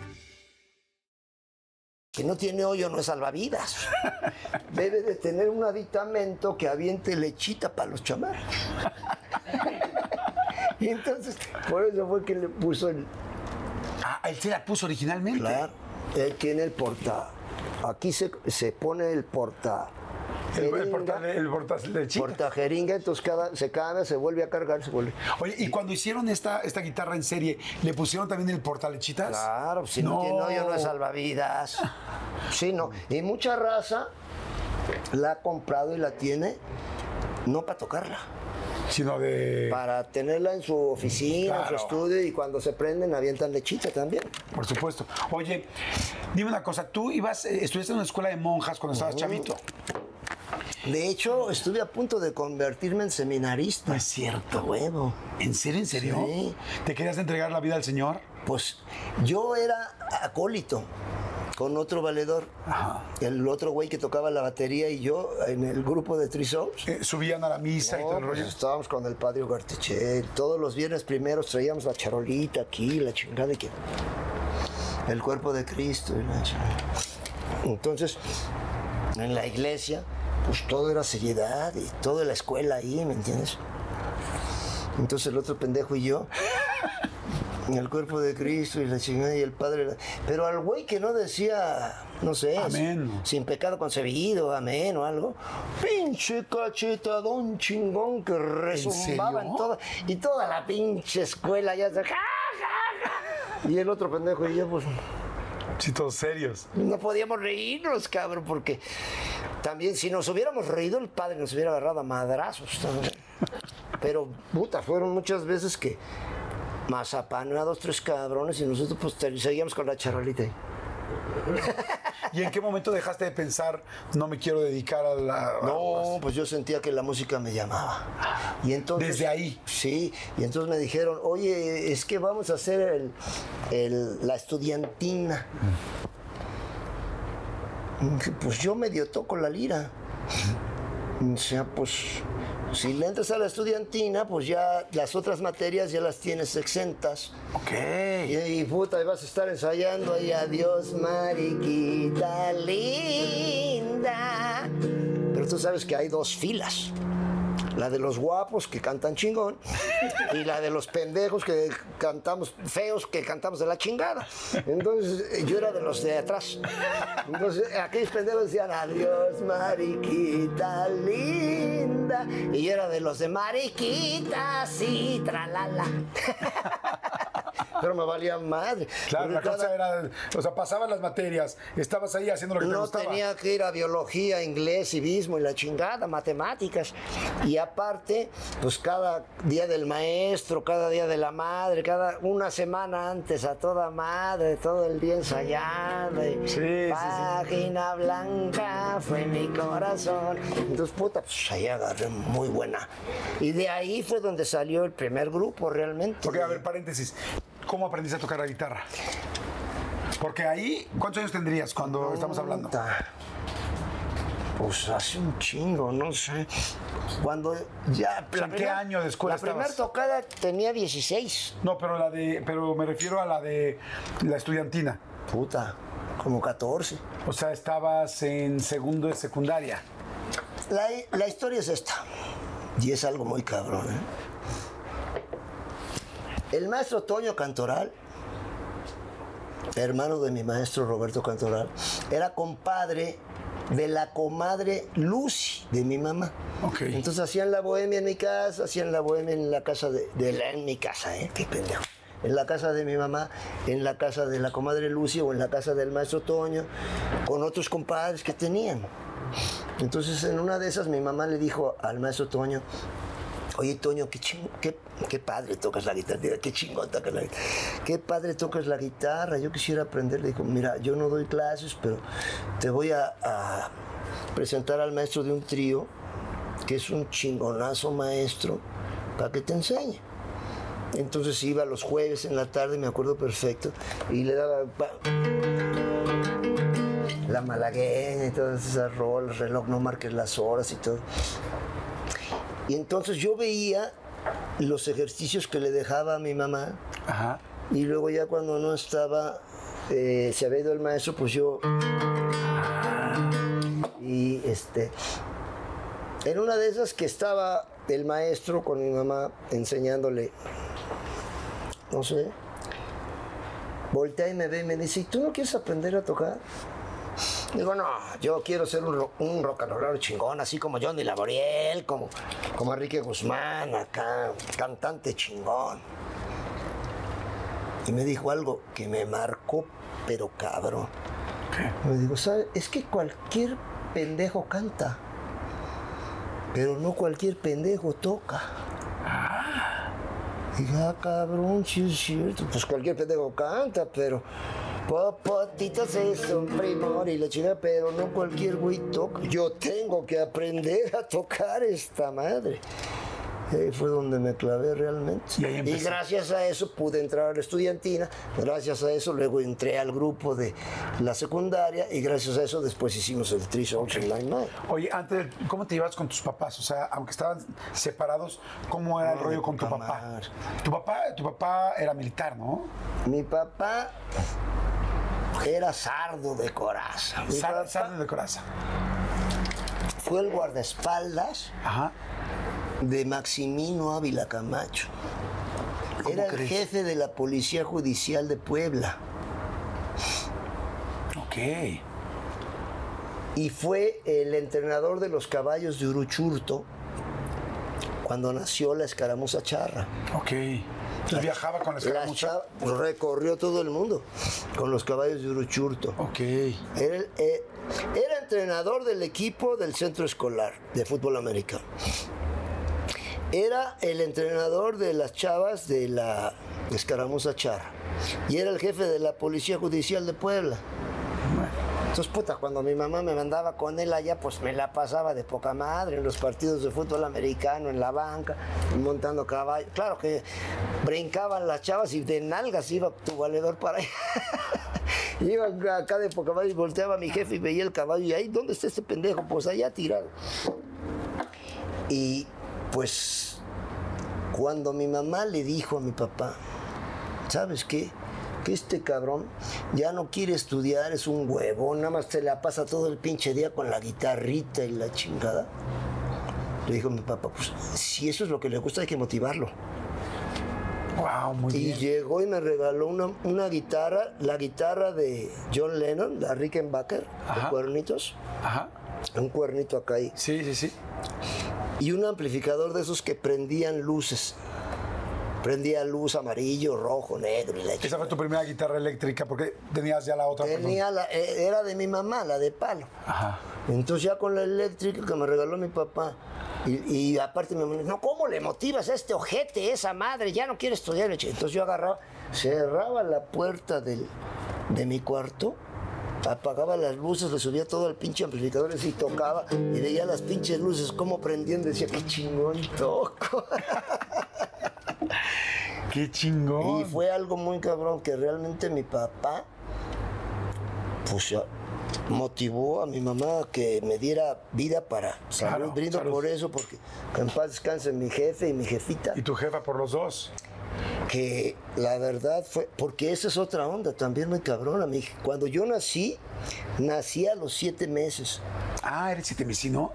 Que no tiene hoyo no es salvavidas. Debe de tener un aditamento que aviente lechita para los chamacos. y entonces, por eso fue que le puso el... Ah, él se la puso originalmente. Claro, él tiene el porta... Aquí se, se pone el porta El, el jeringa, portal, el de chica. portajeringa, entonces cada, se cambia, se vuelve a cargar, se vuelve. Oye, y cuando hicieron esta, esta guitarra en serie, ¿le pusieron también el portalechitas? Claro, si no, tiene hoyo no es salvavidas. Sí, no. Y mucha raza la ha comprado y la tiene no para tocarla, Sino de. para tenerla en su oficina, en su estudio y cuando se prenden avientan lechita también. Por supuesto. Oye, dime una cosa, tú ibas, eh, estuviste en una escuela de monjas cuando estabas chavito. De hecho, estuve a punto de convertirme en seminarista. No es cierto. Huevo. ¿En serio, en serio? Sí. ¿Te querías entregar la vida al Señor? Pues yo era acólito con otro valedor. El otro güey que tocaba la batería y yo en el grupo de Three Souls. Eh, subían a la misa y todo el No, pues rollo. estábamos con el padre Ugarteche. Todos los viernes primeros traíamos la charolita aquí, la chingada de que. El cuerpo de Cristo. y la chingada. Entonces, en la iglesia, pues todo era seriedad y toda la escuela ahí, ¿me entiendes? Entonces el otro pendejo y yo. En el cuerpo de Cristo y la chingada y el Padre. Pero al güey que no decía, no sé, Amén. sin pecado concebido, amén o algo. Pinche cachetadón chingón que resumbaba en, serio? toda. Y toda la pinche escuela ya se. Y el otro pendejo y yo, pues. Sí, todos serios. No podíamos reírnos, cabrón, porque también si nos hubiéramos reído, el padre nos hubiera agarrado a madrazos. también. Pero, puta, fueron muchas veces que mazapán a dos, tres cabrones y nosotros pues seguíamos con la charolita. ahí. ¿Y en qué momento dejaste de pensar, no me quiero dedicar a la. No, pues yo sentía que la música me llamaba. Y entonces, Desde ahí. Sí, y entonces me dijeron, oye, es que vamos a hacer el- el- la estudiantina. Pues yo medio toco la lira. O sea, pues si le entras a la estudiantina, pues ya las otras materias ya las tienes exentas. Ok. Y, y, puta, y vas a estar ensayando ahí, adiós, mariquita linda. Pero tú sabes que hay dos filas. La de los guapos que cantan chingón y la de los pendejos que cantamos, feos que cantamos de la chingada. Entonces yo era de los de atrás. Entonces aquellos pendejos decían adiós, mariquita linda. Y yo era de los de mariquita, sí, tralala. Pero me valía madre. Claro, Porque la cada- cosa era. O sea, pasaban las materias, estabas ahí haciendo lo que te no tenía que ir a biología, inglés, civismo y la chingada, matemáticas. Y aparte, pues cada día del maestro, cada día de la madre, cada una semana antes a toda madre, todo el día ensayando. y Sí, sí, sí. Página blanca fue mi corazón. Entonces, puta, pues ahí agarré muy buena. Y de ahí fue donde salió el primer grupo realmente. Ok, a ver, paréntesis. ¿Cómo aprendiste a tocar la guitarra? Porque ahí, ¿cuántos años tendrías cuando estamos hablando? Pues hace un chingo, no sé. Cuando ya. ¿en qué año de escuela La primera tocada tenía 16. No, pero la de, pero me refiero a la de la estudiantina. Puta, como 14. O sea, estabas en segundo de secundaria. La, la historia es esta. Y es algo muy cabrón, ¿eh? El maestro Toño Cantoral, hermano de mi maestro Roberto Cantoral, era compadre de la comadre Lucy de mi mamá. Entonces hacían la bohemia en mi casa, hacían la bohemia en la casa de, de la- en mi casa, ¿eh? Qué pendejo. En la casa de mi mamá, en la casa de la comadre Lucy o en la casa del maestro Toño, con otros compadres que tenían. Entonces en una de esas mi mamá le dijo al maestro Toño, Oye, Toño, qué, ching- qué, padre tocas la guitarra. Qué chingón tocas la guitarra. Qué padre tocas la guitarra. Yo quisiera aprender. Le dijo, mira, yo no doy clases, pero te voy a, presentar al maestro de un trío, que es un chingonazo maestro, para que te enseñe. Entonces iba los jueves en la tarde, me acuerdo perfecto, y le daba la malagueña y todas esas rolas, reloj, no marques las horas y todo. Y entonces yo veía los ejercicios que le dejaba a mi mamá Ajá. y luego ya cuando no estaba, eh, se había ido el maestro, pues yo... Y este... En una de esas que estaba el maestro con mi mamá enseñándole, no sé, voltea y me ve y me dice, ¿y tú no quieres aprender a tocar? Digo, no, yo quiero ser un, un rock and rollero chingón, así como Johnny Laboriel, como, como Enrique Guzmán, acá, cantante chingón. Y me dijo algo que me marcó, pero cabrón. Me dijo, ¿sabes? Es que cualquier pendejo canta, pero no cualquier pendejo toca. Dije, ah, cabrón, sí es cierto. Pues cualquier pendejo canta, pero. Popotitos es un primor y la chica, pero no cualquier güey toca. Yo tengo que aprender a tocar esta madre. Ahí fue donde me clavé realmente. Y Y, gracias a eso pude entrar a la estudiantina, gracias a eso luego entré al grupo de la secundaria y gracias a eso después hicimos el Three Songs in Line Man. Oye, antes, ¿cómo te llevas con tus papás? O sea, aunque estaban separados, ¿cómo era el No, rollo de con tu papá? Tu papá, tu papá era militar, ¿no? Mi papá era sardo de coraza. Mi Sar- papá Sardo de coraza. fue el guardaespaldas Ajá. de Maximino Ávila Camacho. Era el crees? jefe de la Policía Judicial de Puebla Ok. y fue el entrenador de los caballos de Uruchurto cuando nació la escaramuza charra. Ok. Entonces viajaba con La escaramuza. recorrió todo el mundo con los caballos de Uruchurto. Ok. Era, eh, era entrenador del equipo del centro escolar de fútbol americano. Era el entrenador de las chavas de la escaramuza charra. Y era el jefe de la Policía Judicial de Puebla. Entonces, puta, cuando mi mamá me mandaba con él allá, pues me la pasaba de poca madre en los partidos de fútbol americano, en la banca, montando caballo. Claro que brincaban las chavas y de nalgas iba tu valedor para allá. Iba acá de poca madre y volteaba a mi jefe y veía el caballo y ahí, ¿dónde está este pendejo? Pues allá tirado. Y pues cuando mi mamá le dijo a mi papá, ¿sabes qué? Que este cabrón ya no quiere estudiar, es un huevón, nada más se la pasa todo el pinche día con la guitarrita y la chingada. Le dijo mi papá, pues si eso es lo que le gusta hay que motivarlo. Wow, muy Y bien. llegó y me regaló una, una guitarra, la guitarra de John Lennon, la Rickenbacker, de Ajá. cuernitos, Ajá. un cuernito acá ahí, Sí, sí, sí. y un amplificador de esos que prendían luces. Prendía luz amarillo, rojo, negro y la Esa fue tu primera guitarra eléctrica porque tenías ya la otra. Tenía la, eh, era de mi mamá, la de palo. Ajá. Entonces ya con la eléctrica que me regaló mi papá. Y, y aparte me dijo, no, ¿cómo le motivas a este ojete, esa madre? Ya no quiere estudiar. Entonces yo agarraba, cerraba la puerta del, de mi cuarto, apagaba las luces, le subía todo al pinche amplificador y tocaba y veía las pinches luces cómo prendían. Decía, qué chingón toco. Qué chingón. Y fue algo muy cabrón que realmente mi papá, pues motivó a mi mamá a que me diera vida para salud. Claro, Brindo salud. por eso, porque que en paz descanse mi jefe y mi jefita, Y tu jefa por los dos. que la verdad fue, porque esa es otra onda también muy cabrona. Mi, cuando yo nací, nací a los siete meses. Ah, eres sitemecino.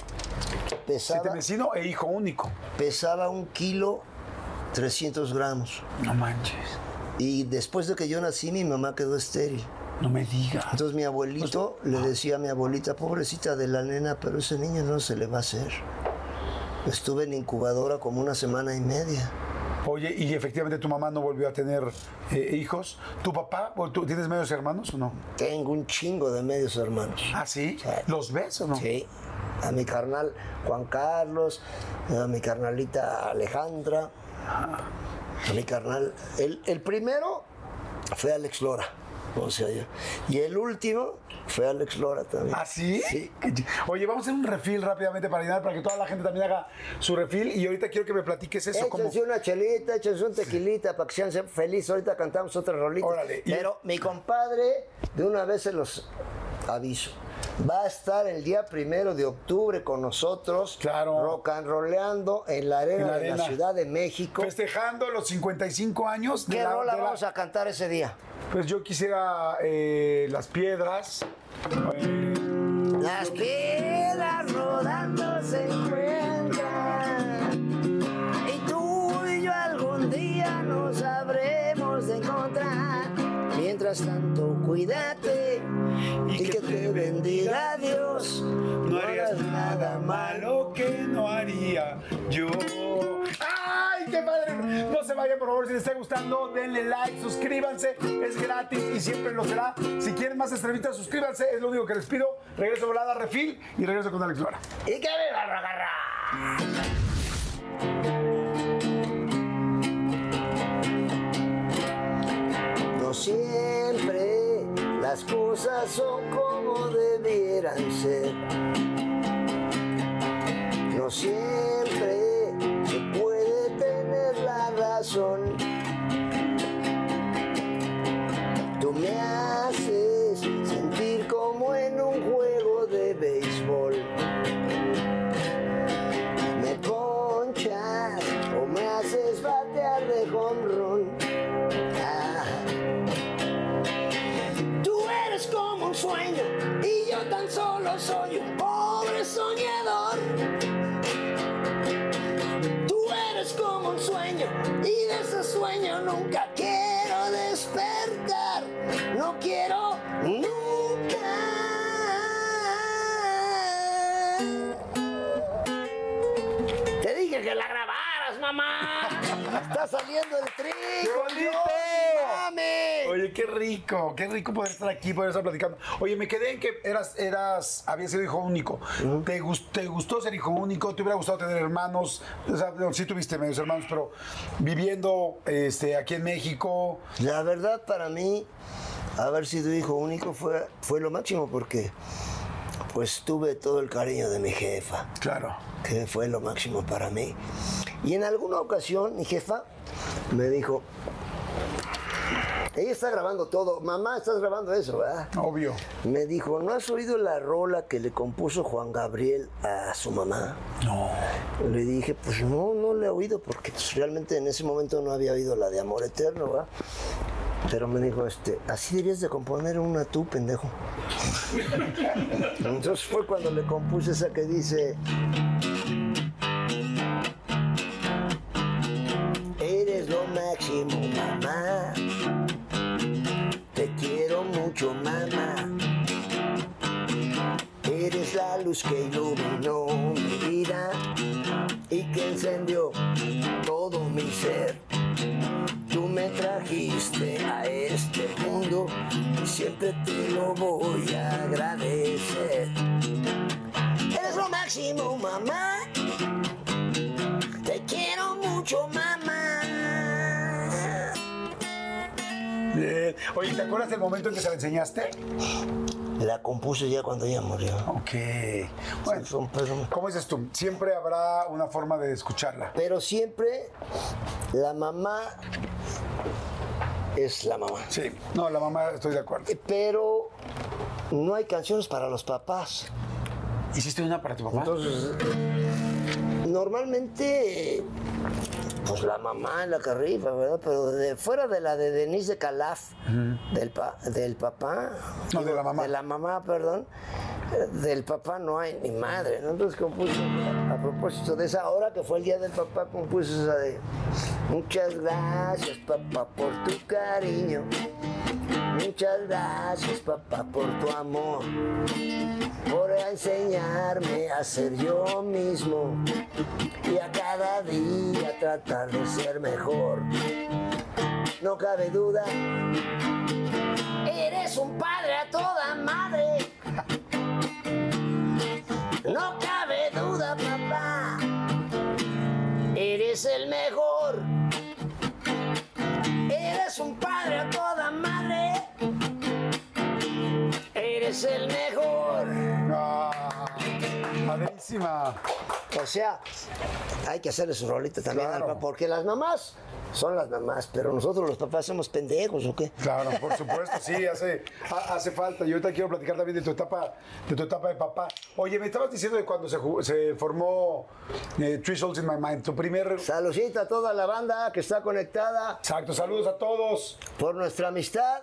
Pesaba, Sitemecino e hijo único. pesaba un kilo 300 gramos. No manches. Y después de que yo nací, mi mamá quedó estéril. No me digas. Entonces mi abuelito le decía a mi abuelita, pobrecita de la nena, pero ese niño no se le va a hacer. Estuve en incubadora como una semana y media. Oye, y efectivamente tu mamá no volvió a tener eh, hijos. ¿Tu papá, o tú tienes medios hermanos o no? Tengo un chingo de medios hermanos. Ah, sí. Sí. ¿Los ves o no? Sí. A mi carnal Juan Carlos, a mi carnalita Alejandra, a mi carnal. El, el primero fue Alex Lora, o sea. Y el último fue Alex Lora también. ¿Ah, sí? Sí. Oye, vamos a hacer un refil rápidamente para llenar, para que toda la gente también haga su refil. Y ahorita quiero que me platiques eso. como Échense una chelita, échense un tequilita para que sean felices. Ahorita cantamos otra rolita. Órale, y- Pero mi compadre, de una vez se los aviso. Va a estar el día primero de octubre con nosotros, Claro. rock and rollando en la arena En la de la. Ciudad de México. Festejando los 55 años de ¿Qué la, rola de la- vamos a cantar ese día? Pues yo quisiera eh, Las Piedras. eh, Las piedras rodando se encuentran y tú y yo algún día nos habremos de encontrar. Mientras tanto, cuídate y, que, te bendiga Dios. No harías nada malo que no haría yo. ¡Ay, qué padre! No se vayan, por favor. Si les está gustando, denle like, suscríbanse. Es gratis y siempre lo será. Si quieren más entrevistas, suscríbanse. Es lo único que les pido. Regreso volada, refil y regreso con Alex Lora. Y que viva Ragarra. Siempre las cosas son como debieran ser. No siempre se puede tener la razón. Tú me haces sentir como en un juego de béisbol. Me ponchas o me haces batear de home run. Sueño y yo tan solo soy un pobre soñador. Tú eres como un sueño y de ese sueño nunca quiero despertar. No quiero nunca. Te dije que la grabaras, mamá. Está saliendo el trigo. ¡Qué bonito! ¡Mame! Oye, qué rico, qué rico poder estar aquí, poder estar platicando. Oye, me quedé en que eras, eras, habías sido hijo único. ¿Te, gus- ¿Te gustó ser hijo único? ¿Te hubiera gustado tener hermanos? O sea, no, sí tuviste medios hermanos, pero viviendo este, aquí en México. La verdad para mí, haber sido hijo único fue, fue lo máximo porque pues tuve todo el cariño de mi jefa, Claro. que fue lo máximo para mí. Y en alguna ocasión mi jefa me dijo, ella está grabando todo, mamá, estás grabando eso, ¿verdad? Obvio. Me dijo, ¿no has oído la rola que le compuso Juan Gabriel a su mamá? No. Le dije, pues no, no la he oído porque pues, realmente en ese momento no había oído la de Amor Eterno, ¿verdad? Pero me dijo, este, así deberías de componer una tú, pendejo. Entonces fue cuando le compuse esa que dice, eres lo máximo, mamá. La luz que iluminó mi vida y que encendió todo mi ser. Tú me trajiste a este mundo y siempre te lo voy a agradecer. Eres lo máximo, mamá. Te quiero mucho, mamá. Oye, ¿te acuerdas del momento en que se la enseñaste? La compuse ya cuando ella murió. Ok. Bueno. ¿cómo dices tú? Siempre habrá una forma de escucharla. Pero siempre la mamá es la mamá. Sí. No, la mamá, estoy de acuerdo. Pero no hay canciones para los papás. ¿Hiciste una para tu papá? Entonces, normalmente, pues la mamá es la que rifa, ¿verdad? Pero de, fuera de la de Denise de Calaf, del, pa- del papá. No, de la mamá. De la mamá, perdón. Del papá no hay ni madre, ¿no? Entonces compuse, a propósito de esa hora que fue el día del papá, compuse esa de Muchas gracias, papá, por tu cariño. Muchas gracias, papá, por tu amor por enseñarme a ser yo mismo y a cada día tratar de ser mejor. No cabe duda, eres un padre a toda madre. No cabe duda, papá, eres el mejor. Eres un padre a toda madre. Eres el mejor. Padrísima. O sea, hay que hacerle su rolita también al Claro. papá, porque las mamás son las mamás, pero nosotros los papás somos pendejos, ¿o qué? Claro, por supuesto, sí, hace, ha- hace falta. Y ahorita quiero platicar también de tu etapa, de tu etapa de papá. Oye, me estabas diciendo de cuando se, jugó- se formó eh, Three Souls in My Mind, tu primer. Saludcita a toda la banda que está conectada Exacto, saludos a todos. por nuestra amistad.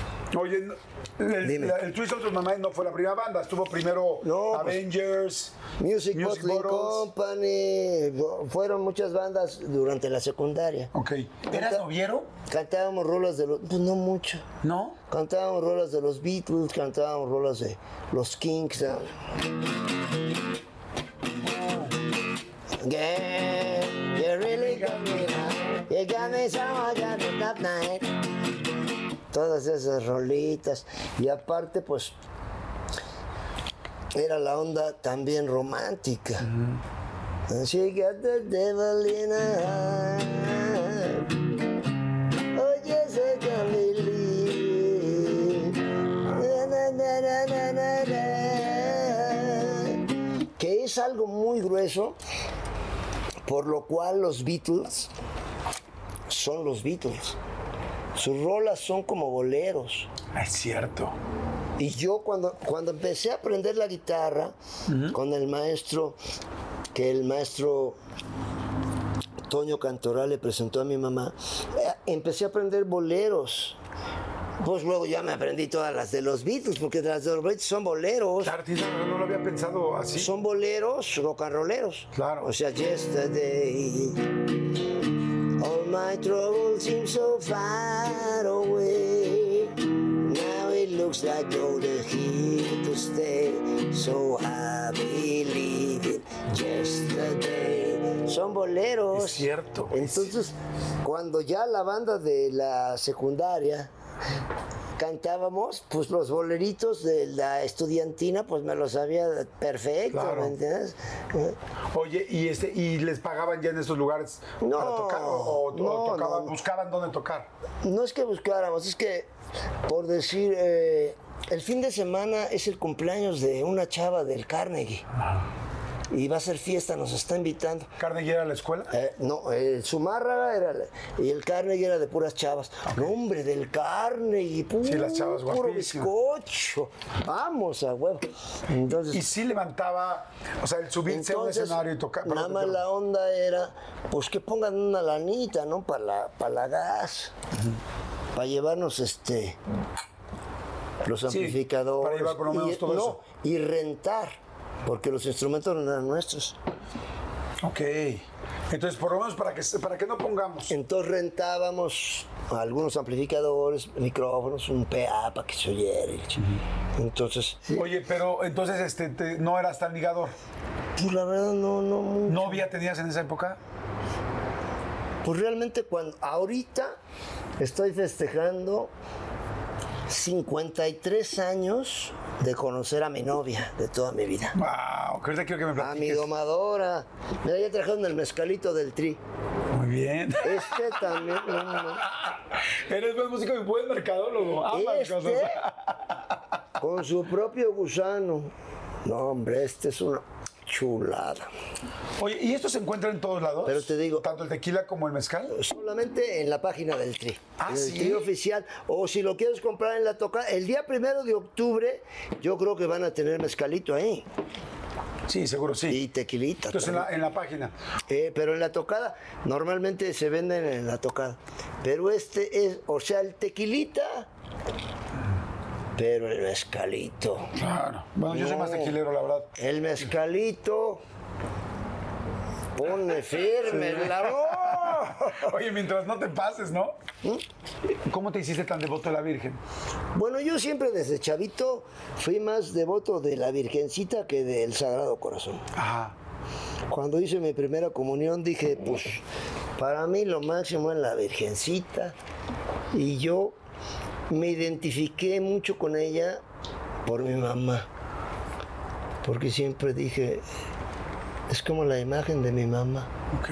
Oye, el, la- el Twist of Mamá no fue la primera banda, estuvo primero No, pues, Avengers, Music, Music. Company, fueron muchas bandas durante la secundaria. Ok. ¿Eras noviero? Cantábamos rolas de los, pues no mucho. ¿No? Cantábamos rolas de los Beatles, cantábamos rolas de los Kings. Yeah, you really got me now. You got me so top night. Todas esas rolitas. Y aparte, pues, era la onda también romántica. She got the devil in her heart. Oh, yes, I can believe. Na, na, na, na, na, na, na. Que es algo muy grueso, por lo cual los Beatles son los Beatles. Sus rolas son como boleros. Es cierto. Y yo cuando, cuando empecé a aprender la guitarra con el maestro, que el maestro Toño Cantoral le presentó a mi mamá, eh, empecé a aprender boleros. Pues luego ya me aprendí todas las de los Beatles, porque las de los Beatles son boleros. Claro, razón, no lo había pensado así. Son boleros rock and rolleros. Claro. O sea, yesterday. My troubles seem so far away. Now it looks like they're here to stay. So I believe it yesterday. Son boleros. Es cierto. Entonces, cuando ya la banda de la secundaria cantábamos, pues los boleritos de la estudiantina, pues me los sabía perfecto, Claro. ¿me entiendes? Oye, ¿y, este, ¿y les pagaban ya en estos lugares No, para tocar? ¿O, no, tocaban, no. buscaban dónde tocar? No es que buscáramos, es que, por decir, eh, el fin de semana es el cumpleaños de una chava del Carnegie. Y va a ser fiesta, nos está invitando. ¿Carnegie era a la escuela? Eh, no, el Zumárraga era y el Carnegie era de puras chavas. No, hombre, del Carnegie, pu- Sí, las chavas puro bizcocho. Vamos a huevo. Entonces, Y sí levantaba, o sea, el subirse a un escenario y tocar. Nada más la onda era, pues que pongan una lanita, ¿no? Para la, para la gas. Para llevarnos este los amplificadores. para llevar por lo menos y, todo no, eso. y rentar. Porque los instrumentos no eran nuestros. Ok. Entonces, por lo menos para que, para que no pongamos. Entonces rentábamos algunos amplificadores, micrófonos, un PA para que se oyera. Entonces, Oye, pero entonces este, te- no eras tan ligador. pues la verdad no, no, mucho. ¿Novia tenías en esa época? Pues realmente cuando ahorita estoy festejando 53 años de conocer a mi novia de toda mi vida. Wow, ahorita quiero que me A mi platiques. domadora. Mira, ya trajeron el mezcalito del tri. Muy bien. Este también. no, no. Eres buen músico y buen mercadólogo. Ambas Este, cosas. con su propio gusano. No, hombre, este es una chulada. Oye, ¿y esto se encuentra en todos lados? Pero te digo- Tanto el tequila como el mezcal. Solamente en la página del Tri. Ah, en el ¿sí? Tri oficial. O si lo quieres comprar en la toca. El día primero de octubre, yo creo que van a tener mezcalito ahí. Sí, seguro sí. Y tequilita. Entonces en la, en la página. Eh, pero en la tocada, normalmente se venden en la tocada. Pero este es, o sea, el tequilita, pero el mezcalito. Claro. Bueno, yo soy más tequilero, la verdad. El mezcalito Ponme firme, la voz. Oye, mientras no te pases, ¿no? ¿Cómo te hiciste tan devoto de la Virgen? Bueno, yo siempre desde chavito fui más devoto de la Virgencita que del Sagrado Corazón. Ajá. Cuando hice mi primera comunión dije, pues para mí lo máximo es la Virgencita. Y yo me identifiqué mucho con ella por mi mamá. Porque siempre dije, es como la imagen de mi mamá. Ok.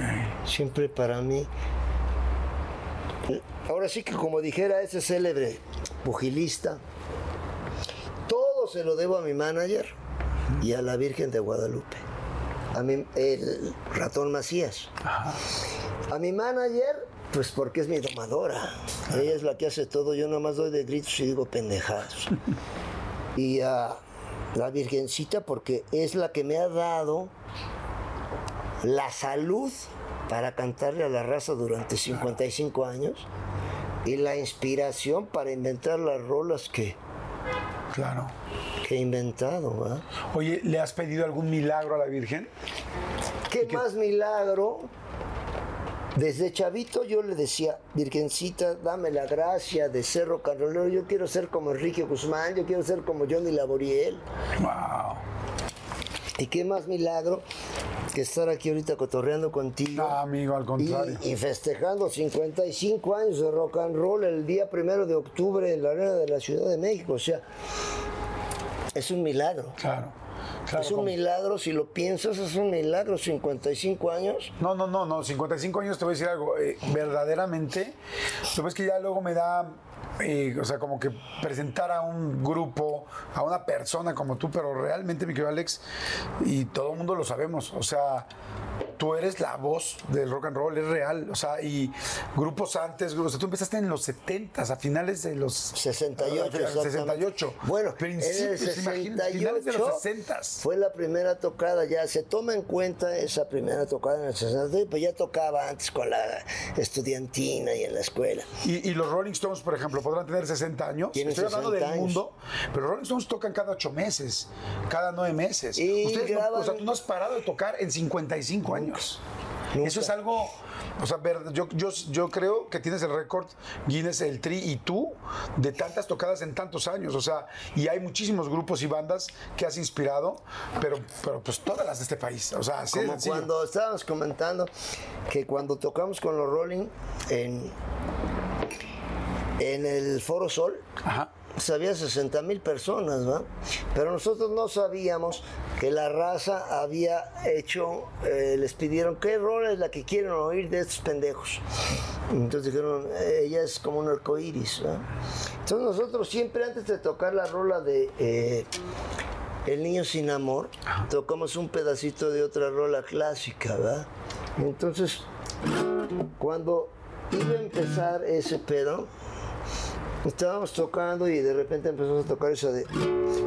Siempre para mí. Ahora sí que como dijera ese célebre pugilista, todo se lo debo a mi manager y a la Virgen de Guadalupe. A mi, el ratón Macías. A mi manager, pues porque es mi domadora. Ella es la que hace todo, yo nomás doy de gritos y digo pendejadas. Y a la Virgencita porque es la que me ha dado la salud para cantarle a la raza durante 55 años y la inspiración para inventar las rolas que, Claro. que he inventado. ¿verdad? Oye, ¿le has pedido algún milagro a la Virgen? ¿Qué más milagro? Desde chavito yo le decía, Virgencita, dame la gracia de ser rock and rollero. Yo quiero ser como Enrique Guzmán, yo quiero ser como Johnny Laboriel. Wow. ¿Y qué más milagro que estar aquí ahorita cotorreando contigo? No, amigo, al Y, contrario. y festejando 55 años de rock and roll el día primero de octubre en la arena de la Ciudad de México. O sea, es un milagro. Claro. Claro es un milagro, si lo piensas, es un milagro, 55 años. No, no, no, no, 55 años te voy a decir algo. eh, verdaderamente, lo que es que ya luego me da, eh, o sea, como que presentar a un grupo, a una persona como tú, pero realmente, mi querido Alex, y todo el mundo lo sabemos, o sea, tú eres la voz del rock and roll, es real, o sea, y grupos antes, o sea, tú empezaste en los 70 a finales de los 68, Ah, exactamente. 68. Bueno, principios, en el imagínate, finales de 68 los 60 fue la primera tocada, ya se toma en cuenta esa primera tocada en el 68, pues ya tocaba antes con la estudiantina y en la escuela. Y, y los Rolling Stones, por ejemplo, podrán tener 60 años. Estoy hablando 60 del años. mundo, pero Rolling Stones tocan cada 8 meses, cada 9 meses. Y Ustedes no- graban- o sea, tú no has parado de tocar en 55 años. Nunca. Eso es algo, o sea, ver- yo, yo, yo creo que tienes el récord Guinness, el Tri y tú, de tantas tocadas en tantos años. O sea, y hay muchísimos grupos y bandas que has inspirado, pero, pero pues todas las de este país. O sea, así Como cuando estábamos comentando que cuando tocamos con los Rolling en, en el Foro Sol, Ajá. pues había 60 mil personas, ¿va? Pero nosotros no sabíamos que la raza había hecho, eh, les pidieron, ¿qué rola es la que quieren oír de estos pendejos? Entonces dijeron, ella es como un arcoíris, ¿va? Entonces nosotros siempre antes de tocar la rola de eh, El Niño Sin Amor, tocamos un pedacito de otra rola clásica, ¿va? Entonces, cuando iba a empezar ese pedo, Estábamos tocando y de repente empezamos a tocar esa de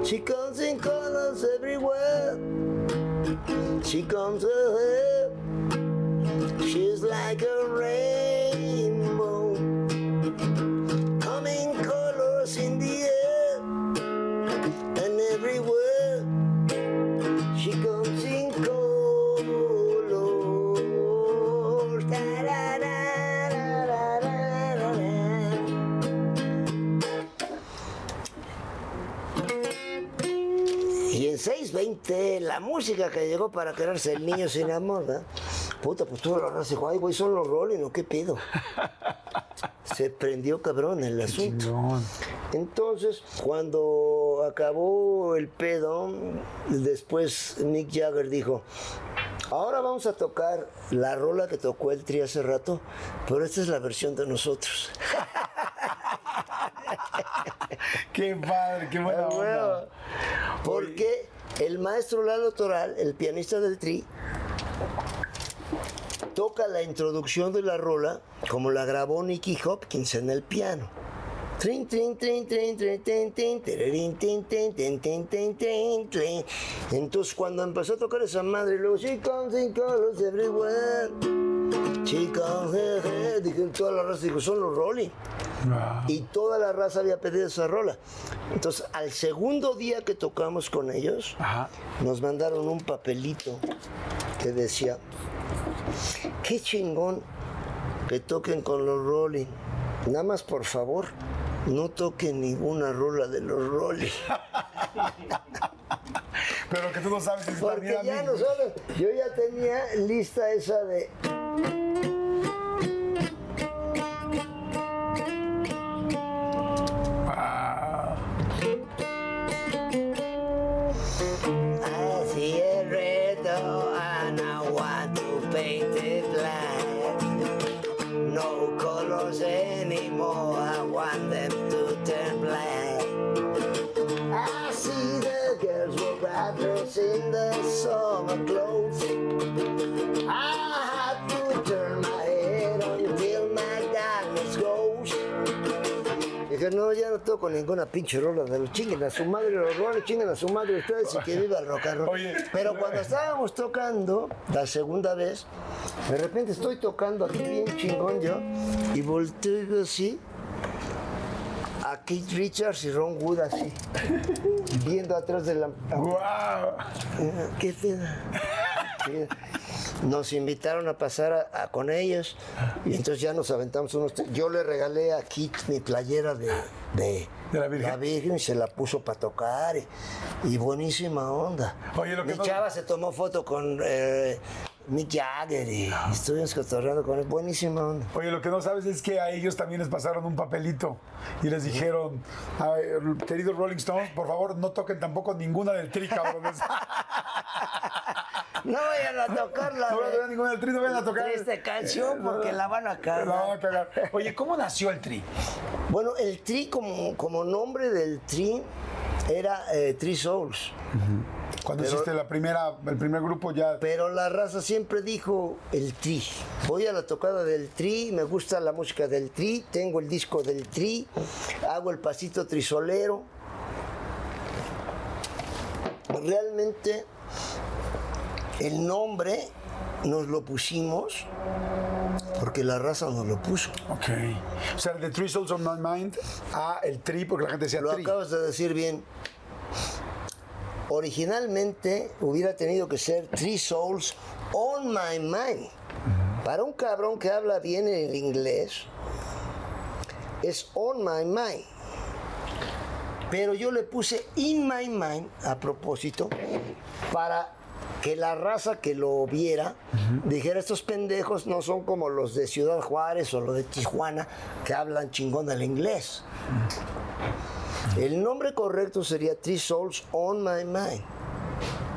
She comes in colors everywhere. She comes ahead. She's like a rainbow. Coming colors in the air 6.20, la música que llegó para quedarse el niño sin amor, ¿verdad? Puta, pues tú la raza dijo, ay, güey, son los Rolling, ¿o qué pido? Se prendió cabrón el asunto. Chingón. Entonces, cuando acabó el pedo, después Mick Jagger dijo, ahora vamos a tocar la rola que tocó el tri hace rato, pero esta es la versión de nosotros. Qué padre, qué buena onda. Porque el maestro Lalo Toral, el pianista del tri, toca la introducción de la rola como la grabó Nicky Hopkins en el piano. Entonces cuando empezó a tocar esa madre, luego She comes in colors everywhere. She comes, eh, eh", dije, toda la raza dijo, son los Rolling. Wow. Y toda la raza había pedido esa rola. Entonces, al segundo día que tocamos con ellos, Ajá. nos mandaron un papelito que decía, qué chingón que toquen con los Rolling. Nada más, por favor, no toquen ninguna rola de los Rolling. Pero que tú no sabes si Porque ya nosotros, yo ya tenía lista esa de. In the summer clothes. I have to turn my head until my darkness goes. Dije, no, ya no toco ninguna pinche rola de los chinguen a su madre, los roles chinguen a su madre ustedes y que viva el rock and roll. Oye. Pero cuando estábamos tocando la segunda vez, de repente estoy tocando aquí bien chingón yo y volteo así a Keith Richards y Ron Wood así, viendo atrás de la... ¡Guau! ¿Qué. Nos invitaron a pasar a- a- con ellos y entonces ya nos aventamos unos... Yo le regalé a Kit mi playera de, de, ¿De la Virgen? y se la puso para tocar y, y buenísima onda. Oye, lo que mi no- chava se tomó foto con eh, Mick Jagger y estuvimos cotorreando con él. Buenísima onda. Oye, lo que no sabes es que a ellos también les pasaron un papelito y les dijeron, "A ver, queridos Rolling Stones, por favor no toquen tampoco ninguna del tri, cabrones. No vayan a tocarla. No van a tocar ninguna del tri, no vayan a tocar. Triste canción porque la van a cagar. La van a cagar. Oye, ¿cómo nació el tri? Bueno, el Tri como, como nombre del Tri era eh, Tri Souls. Cuando Pero- hiciste la primera, el primer grupo ya... Pero la raza siempre dijo el Tri. Voy a la tocada del Tri, me gusta la música del Tri, tengo el disco del Tri, hago el pasito trisolero. Realmente el nombre nos lo pusimos porque la raza nos lo puso. Ok. O sea, de Three Souls on My Mind a el tri, porque la gente decía Lo tri. acabas de decir bien. Originalmente hubiera tenido que ser Three Souls on My Mind. Para un cabrón que habla bien el inglés, es on my mind. Pero yo le puse in my mind a propósito para que la raza que lo viera dijera estos pendejos no son como los de Ciudad Juárez o los de Tijuana que hablan chingón el inglés. El nombre correcto sería Three Souls on My Mind.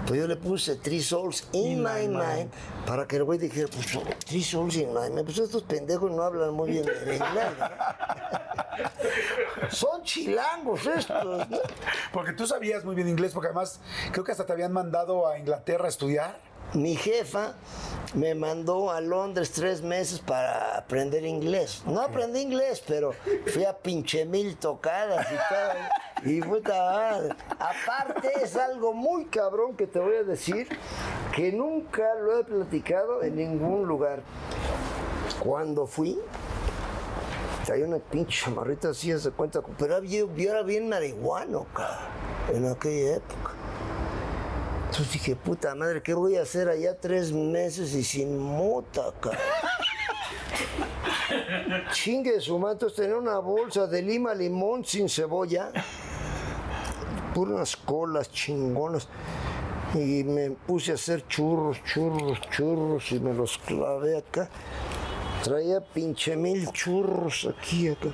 Pues yo le puse Three Souls in, my, mind, para que el güey dijera, pues Three Souls in my mind. Pues estos pendejos no hablan muy bien el inglés. Son chilangos estos. ¿no? Porque tú sabías muy bien inglés, porque además creo que hasta te habían mandado a Inglaterra a estudiar. Mi jefa me mandó a Londres tres meses para aprender inglés. No aprendí inglés, pero fui a pinche mil tocadas y todo. Y puta madre. Aparte es algo muy cabrón que te voy a decir que nunca lo he platicado en ningún lugar. Cuando fui, traía una pinche chamarrita así, se cuenta, pero yo, era bien marihuano, cabrón, en aquella época. Entonces dije, puta madre, ¿qué voy a hacer allá tres meses y sin mota, cabrón? Chingue su entonces tenía una bolsa de lima limón sin cebolla, puras colas chingonas. Y me puse a hacer churros, churros, churros y me los clavé acá. Traía pinche mil churros aquí, acá.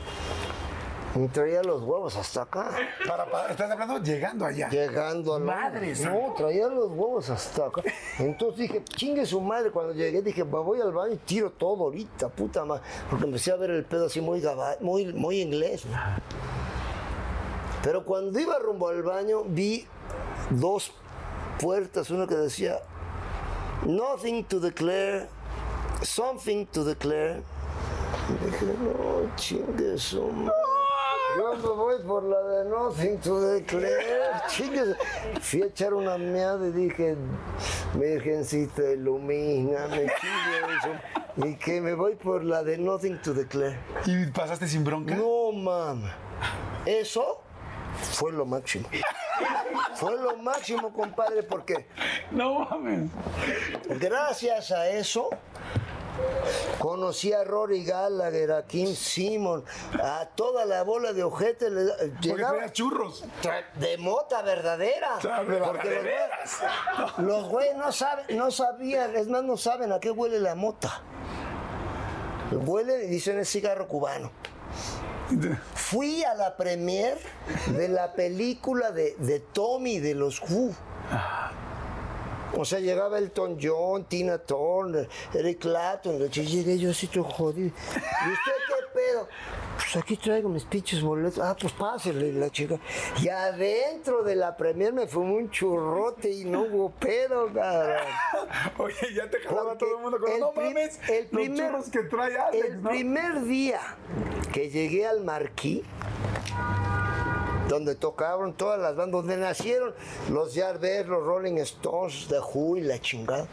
Y traía los huevos hasta acá. Para, para- estás hablando llegando allá. Llegando a la... Madre No, traía los huevos hasta acá. Entonces dije, chingue su madre. Cuando llegué dije, voy al baño y tiro todo ahorita, puta madre. Porque empecé a ver el pedo así muy, gaba- muy, muy inglés. Pero cuando iba rumbo al baño, vi dos puertas. Una que decía, nothing to declare, something to declare. Y dije, no, chingue su madre. Yo me voy por la de Nothing to Declare. Chingue. Fui a echar una meada y dije, Virgencita, ilumíname, eso. Y que me voy por la de Nothing to Declare. ¿Y pasaste sin bronca? No, mamá. Eso fue lo máximo. Fue lo máximo, compadre, porque No mames. gracias a eso conocí a Rory Gallagher, a Kim Simon, a toda la bola de ojete. llegaba- churros. De mota verdadera. Porque los güeyes- no saben, no sabían, es más, no saben a qué huele la mota. Huele y dicen es cigarro cubano. Fui a la premier de la película de, de Tommy de los Who. O sea, llegaba Elton John, Tina Turner, Eric Clapton. y Llegué yo así todo jodido. ¿Y usted qué pedo? Pues aquí traigo mis pinches boletos. Ah, pues pásele la chica. Y adentro de la premier me fumó un churrote y no hubo pedo, cabrón. Oye, ya te jalaba todo el mundo con el no mames, el los primer- churros que trae Alex, El ¿no? primer día que llegué al Marquí, donde tocaron todas las bandas, donde nacieron los Yardbirds, los Rolling Stones, The Who y la chingada.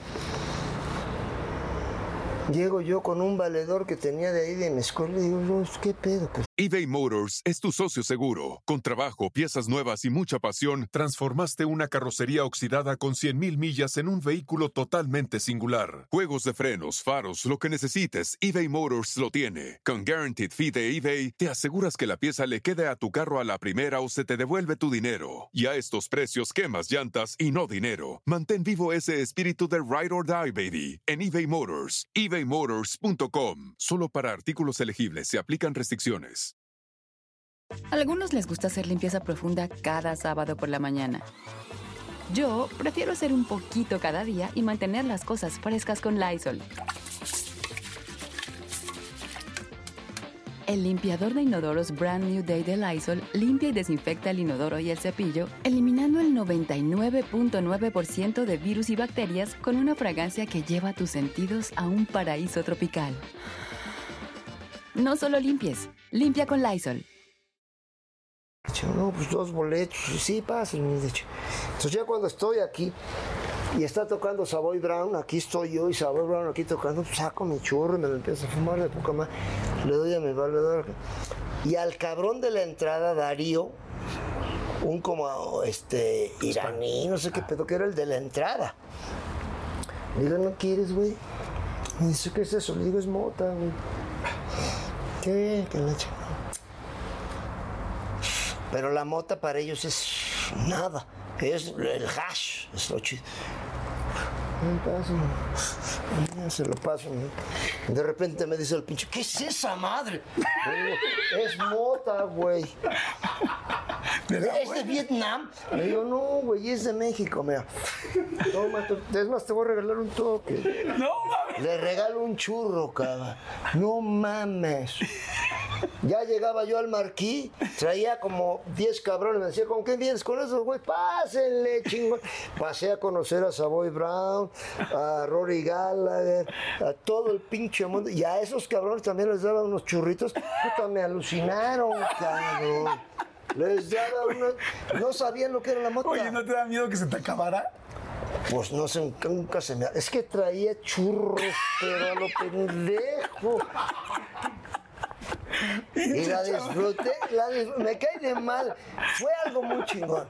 Llego yo con un valedor que tenía de ahí de mi escuela y digo, "No, ¿qué pedo? Pues, eBay Motors es tu socio seguro. Con trabajo, piezas nuevas y mucha pasión, transformaste una carrocería oxidada con 100.000 millas en un vehículo totalmente singular. Juegos de frenos, faros, lo que necesites, eBay Motors lo tiene. Con Guaranteed Fee de eBay, te aseguras que la pieza le quede a tu carro a la primera o se te devuelve tu dinero. Y a estos precios, quemas llantas y no dinero. Mantén vivo ese espíritu de Ride or Die, baby, en eBay Motors. ebaymotors.com. Solo para artículos elegibles se aplican restricciones. Algunos les gusta hacer limpieza profunda cada sábado por la mañana. Yo prefiero hacer un poquito cada día y mantener las cosas frescas con Lysol. El limpiador de inodoros Brand New Day de Lysol limpia y desinfecta el inodoro y el cepillo, eliminando el 99.9% de virus y bacterias con una fragancia que lleva tus sentidos a un paraíso tropical. No solo limpies, limpia con Lysol. No, pues dos boletos. Sí, dice. Entonces ya cuando estoy aquí y está tocando Savoy Brown, aquí estoy yo y Savoy Brown aquí tocando, pues saco mi churro y me lo empiezo a fumar de poca más. Le doy a mi valedor. Y al cabrón de la entrada, Darío, un como este iraní, no sé qué pedo, que era el de la entrada. Le digo, ¿no quieres, güey? Me dice, ¿qué es eso? Le digo, es mota, güey. ¿Qué? ¿Qué la? Pero la mota para ellos es nada. Es el hash. Es lo chido. Pásame. Ya se lo paso. ¿no? De repente me dice el pinche, ¿qué es esa madre? Digo, es mota, güey. ¿Es de Vietnam? Le digo, no, güey, es de México, mira. Toma, es más, te voy a regalar un toque. No mames. Le regalo un churro, cabrón. No mames. Ya llegaba yo al marquí, traía como 10 cabrones, me decía, ¿con qué vienes con esos, güey? Pásenle, chingón. Pasé a conocer a Savoy Brown, a Rory Gallagher, a todo el pinche mundo. Y a esos cabrones también les daba unos churritos. Puta, me alucinaron, cabrón. Les daba unos... No sabían lo que era la moto. Oye, ¿no te da miedo que se te acabara? Pues no sé, nunca se me... Es que traía churros, pero a lo pendejo. Y la disfruté, la dis- me cae de mal. Fue algo muy chingón.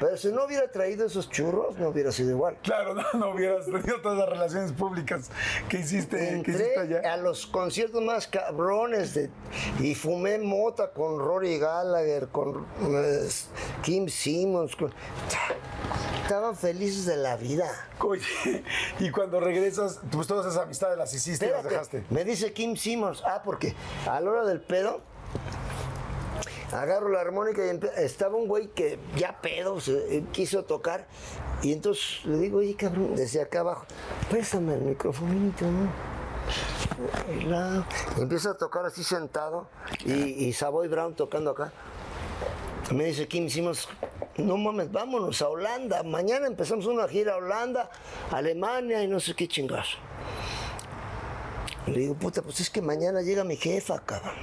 Pero si no hubiera traído esos churros, no hubiera sido igual. Claro, no, no hubieras tenido todas las relaciones públicas que hiciste, que hiciste Entré allá. a los conciertos más cabrones de, y fumé mota con Rory Gallagher, con eh, Kim Simmons. con- estaban felices de la vida. Oye, y cuando regresas, pues todas esas amistades las hiciste y las dejaste. me dice Kim Simmons, ah, porque a la hora del pedo, agarro la armónica y estaba un güey que ya pedo se eh, quiso tocar, y entonces le digo, oye, cabrón, desde acá abajo, préstame el microfonito, ¿no? La- empieza a tocar así sentado, y, y Savoy Brown tocando acá. Me dice Kim Simmons, no mames, vámonos a Holanda. Mañana empezamos una gira a Holanda, Alemania y no sé qué chingazo. Le digo, puta, pues es que mañana llega mi jefa, cabrón.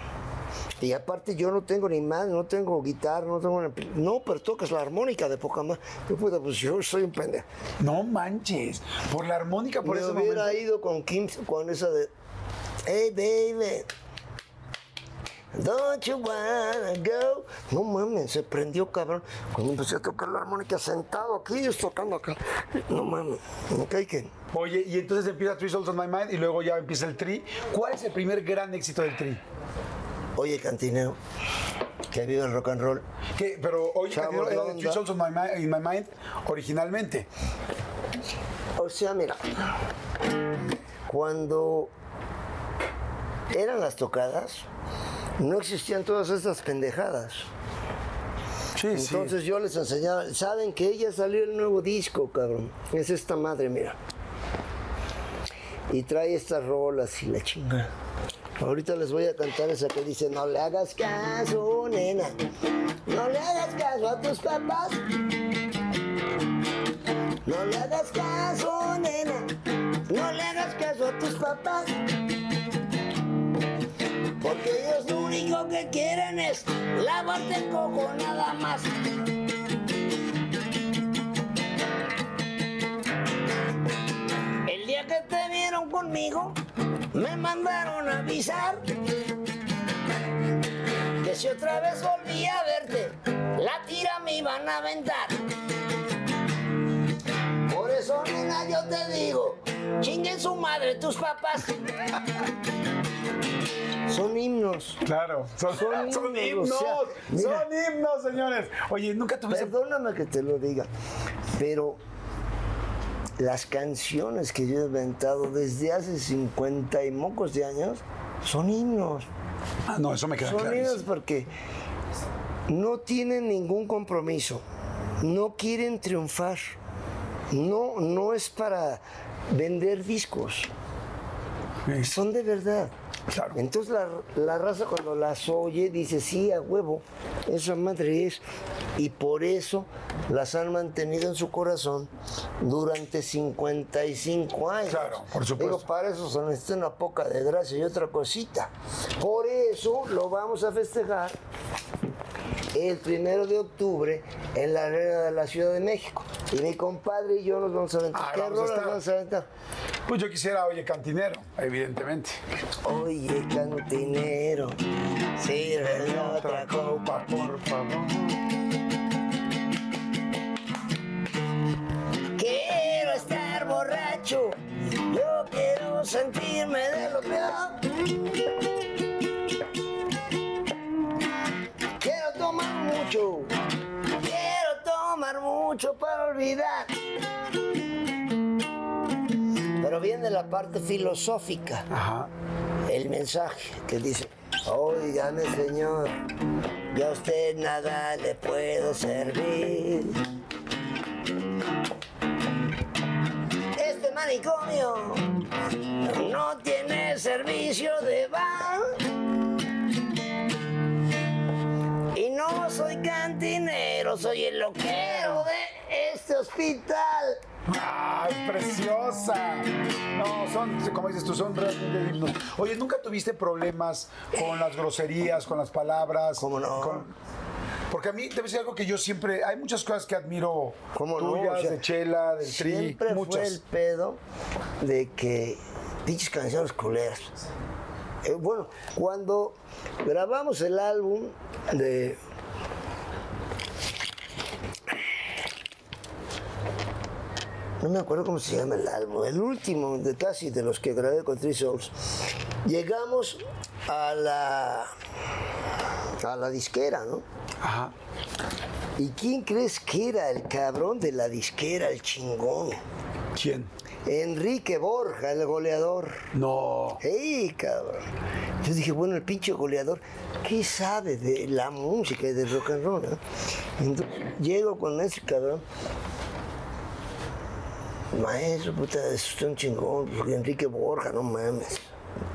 Y aparte yo no tengo ni más, no tengo guitarra, no tengo... una- No, pero tocas la armónica de poca más. Yo, puta, pues yo soy un pendejo. No manches. Por la armónica, por Me ese hubiera momento. ido con Kim, con esa de... Hey, baby. Don't you wanna go? No mames, se prendió cabrón. Cuando empecé a tocar la armónica sentado aquí, yo tocando acá. No mames, me cae que. Oye, y entonces empieza Three Souls on My Mind y luego ya empieza el Tri. ¿Cuál es el primer gran éxito del Tri? Oye, cantinero, que vive el rock and roll. ¿Qué? Pero oye, Chavos Cantinero, era Three onda. Souls on my, in my Mind originalmente. O sea, mira, cuando eran las tocadas, no existían todas estas pendejadas. Sí, Entonces yo les enseñaba, saben que ella salió el nuevo disco, cabrón. Es esta madre, mira. Y trae estas rolas y la chinga. Ahorita les voy a cantar esa que dice, no le hagas caso, nena. No le hagas caso a tus papás. No le hagas caso, nena. No le hagas caso a tus papás. Porque ellos lo único que quieren es lavarte el coco nada más. El día que te vieron conmigo, me mandaron a avisar que si otra vez volvía a verte, la tira me iban a aventar. Eso, nena, yo te digo, chinguen su madre tus papás. Son himnos. Claro, son, Son son himnos, himnos, o sea, mira. son himnos, señores. Oye, nunca tuviste. Perdóname que te lo diga, pero las canciones que yo he inventado desde hace 50 y mocos de años son himnos. Ah, no, eso me queda Son claro. himnos porque no tienen ningún compromiso, no quieren triunfar, no, no es para vender discos, son de verdad. Claro. Entonces la, la raza cuando las oye dice, sí, a huevo, esa madre es. Y por eso las han mantenido en su corazón durante 55 años. Claro, por supuesto. Digo, para eso se necesita una poca de gracia y otra cosita. Por eso lo vamos a festejar el primero de octubre en la arena de la Ciudad de México. Y mi compadre y yo nos vamos a aventar. Ah, ¿Qué vamos a rolas estar. vamos a aventar? Pues yo quisiera, oye, cantinero, evidentemente. Oye, cantinero, sirve otra copa. por favor. Quiero estar borracho, yo quiero sentirme de lo peor. Mucho, quiero tomar mucho para olvidar. Pero viene la parte filosófica, Ajá. el mensaje que dice, oígame señor, yo a usted nada le puedo servir. Este manicomio no tiene servicio de bar. No soy cantinero, soy el loquero de este hospital. ¡Ay, preciosa! No, son, como dices tú, son realmente himnos. Oye, ¿nunca tuviste problemas con las groserías, con las palabras? ¿Cómo no? Con- Porque a mí, te voy a decir algo que yo siempre... Hay muchas cosas que admiro ¿Cómo no? tuyas, O sea, de Chela, del Tri, Siempre fue muchas. el pedo de que pinches canciones culeras. Eh, bueno, cuando grabamos el álbum de. No me acuerdo cómo se llama el álbum, el último de casi de los que grabé con Three Souls. Llegamos a la. a la disquera, ¿no? Ajá. ¿Y quién crees que era el cabrón de la disquera, el chingón? ¿Quién? Enrique Borja, el goleador. No. ¡Ey, cabrón! Yo dije, bueno, el pinche goleador, ¿qué sabe de la música y del rock and roll? no? Entonces, llego con ese cabrón. Maestro, puta, es un chingón, porque Enrique Borja, no mames.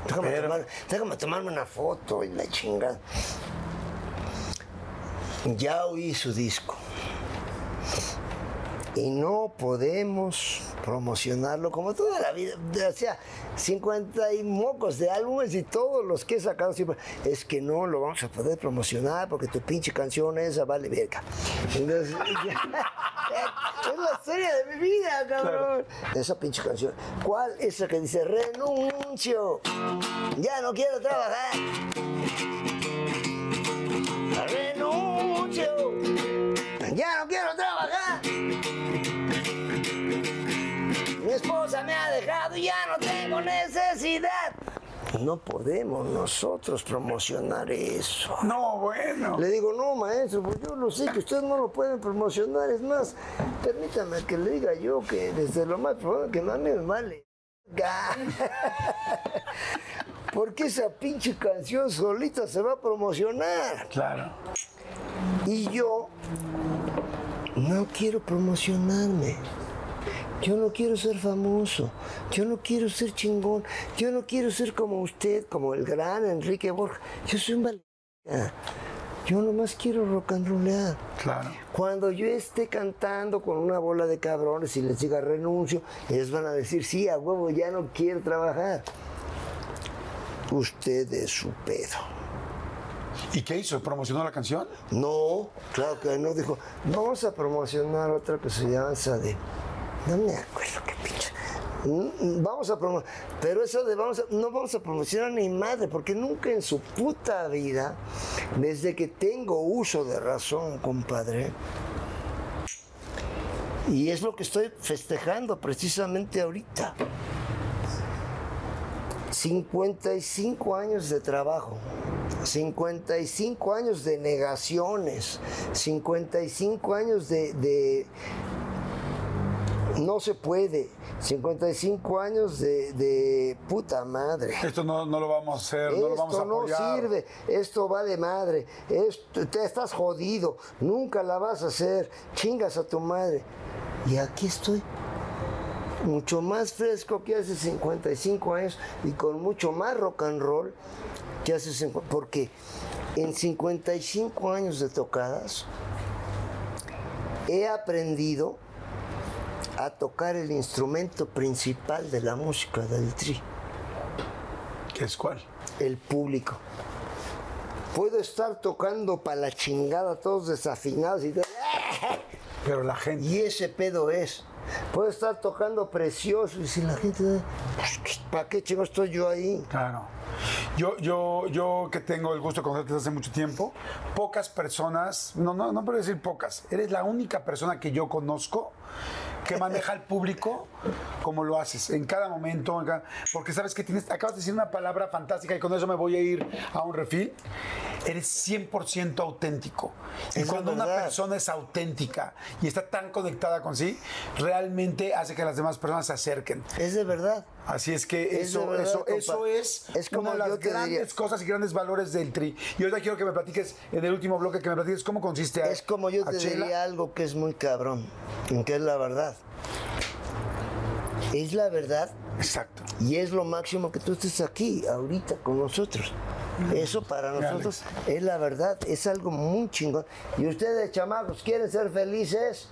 Déjame, Pero- tomar- déjame tomarme una foto y la chingada. Ya oí su disco y no podemos promocionarlo como toda la vida. O sea, 50 y mocos de álbumes y todos los que he sacado siempre. Es que no lo vamos a poder promocionar porque tu pinche canción esa vale verga. Entonces, es la serie de mi vida, cabrón. Claro. Esa pinche canción. ¿Cuál? Esa que dice renuncio. Ya no quiero trabajar. Renuncio. Ya no quiero No podemos nosotros promocionar eso. No, bueno. Le digo, no, maestro, pues yo lo sé que ustedes no lo pueden promocionar. Es más, permítame que le diga yo que desde lo más profundo que mami me vale. Porque esa pinche canción solita se va a promocionar. Claro. Y yo no quiero promocionarme. Yo no quiero ser famoso. Yo no quiero ser chingón. Yo no quiero ser como usted, como el gran Enrique Borja. Yo soy un val... Yo nomás quiero rock and rollear. Claro. Cuando yo esté cantando con una bola de cabrones y les diga renuncio, ellos van a decir, sí, a huevo, ya no quiero trabajar. Usted es su pedo. ¿Y qué hizo? ¿Promocionó la canción? No, claro que no. Dijo, vamos a promocionar otra que se llama de... No me acuerdo qué pinche. Mm, Vamos a promocionar. Pero eso de vamos a... No vamos a promocionar ni madre, porque nunca en su puta vida, desde que tengo uso de razón, compadre, y es lo que estoy festejando precisamente ahorita. 55 años de trabajo, 55 años de negaciones, 55 años de, de no se puede, 55 años de, de puta madre. Esto no, no lo vamos a hacer, no lo vamos a Esto no sirve, esto va de madre, esto, te estás jodido, nunca la vas a hacer, chingas a tu madre. Y aquí estoy, mucho más fresco que hace 55 años y con mucho más rock and roll que hace 50, porque en 55 años de tocadas he aprendido a tocar el instrumento principal de la música del tri ¿Qué es cuál? el público. Puedo estar tocando para la chingada, todos desafinados y, Pero la gente. y ese pedo es. Puedo estar tocando precioso y si la gente, ¿para qué chingo estoy yo ahí? Claro. Yo, yo, yo que tengo el gusto de conocerte desde hace mucho tiempo, pocas personas, no, no, no puedo decir pocas, eres la única persona que yo conozco que maneja al público como lo haces, en cada momento, en cada- porque sabes que tienes, acabas de decir una palabra fantástica y con eso me voy a ir a un refil. Eres 100% auténtico. Y Es la cuando una persona es auténtica y está tan conectada con sí, realmente hace que las demás personas se acerquen. Es de verdad. Así es que Es eso, verdad, eso, eso es, Es como una de las grandes diría. cosas y grandes valores del tri. Y ahorita quiero que me platiques en el último bloque que me platiques cómo consiste. a- Es como yo te diría algo que es muy cabrón, que es la verdad. Es la verdad Exacto. y es lo máximo que tú estés aquí, ahorita, con nosotros. Eso para nosotros es la verdad, es algo muy chingón. Y ustedes, chamacos, quieren ser felices.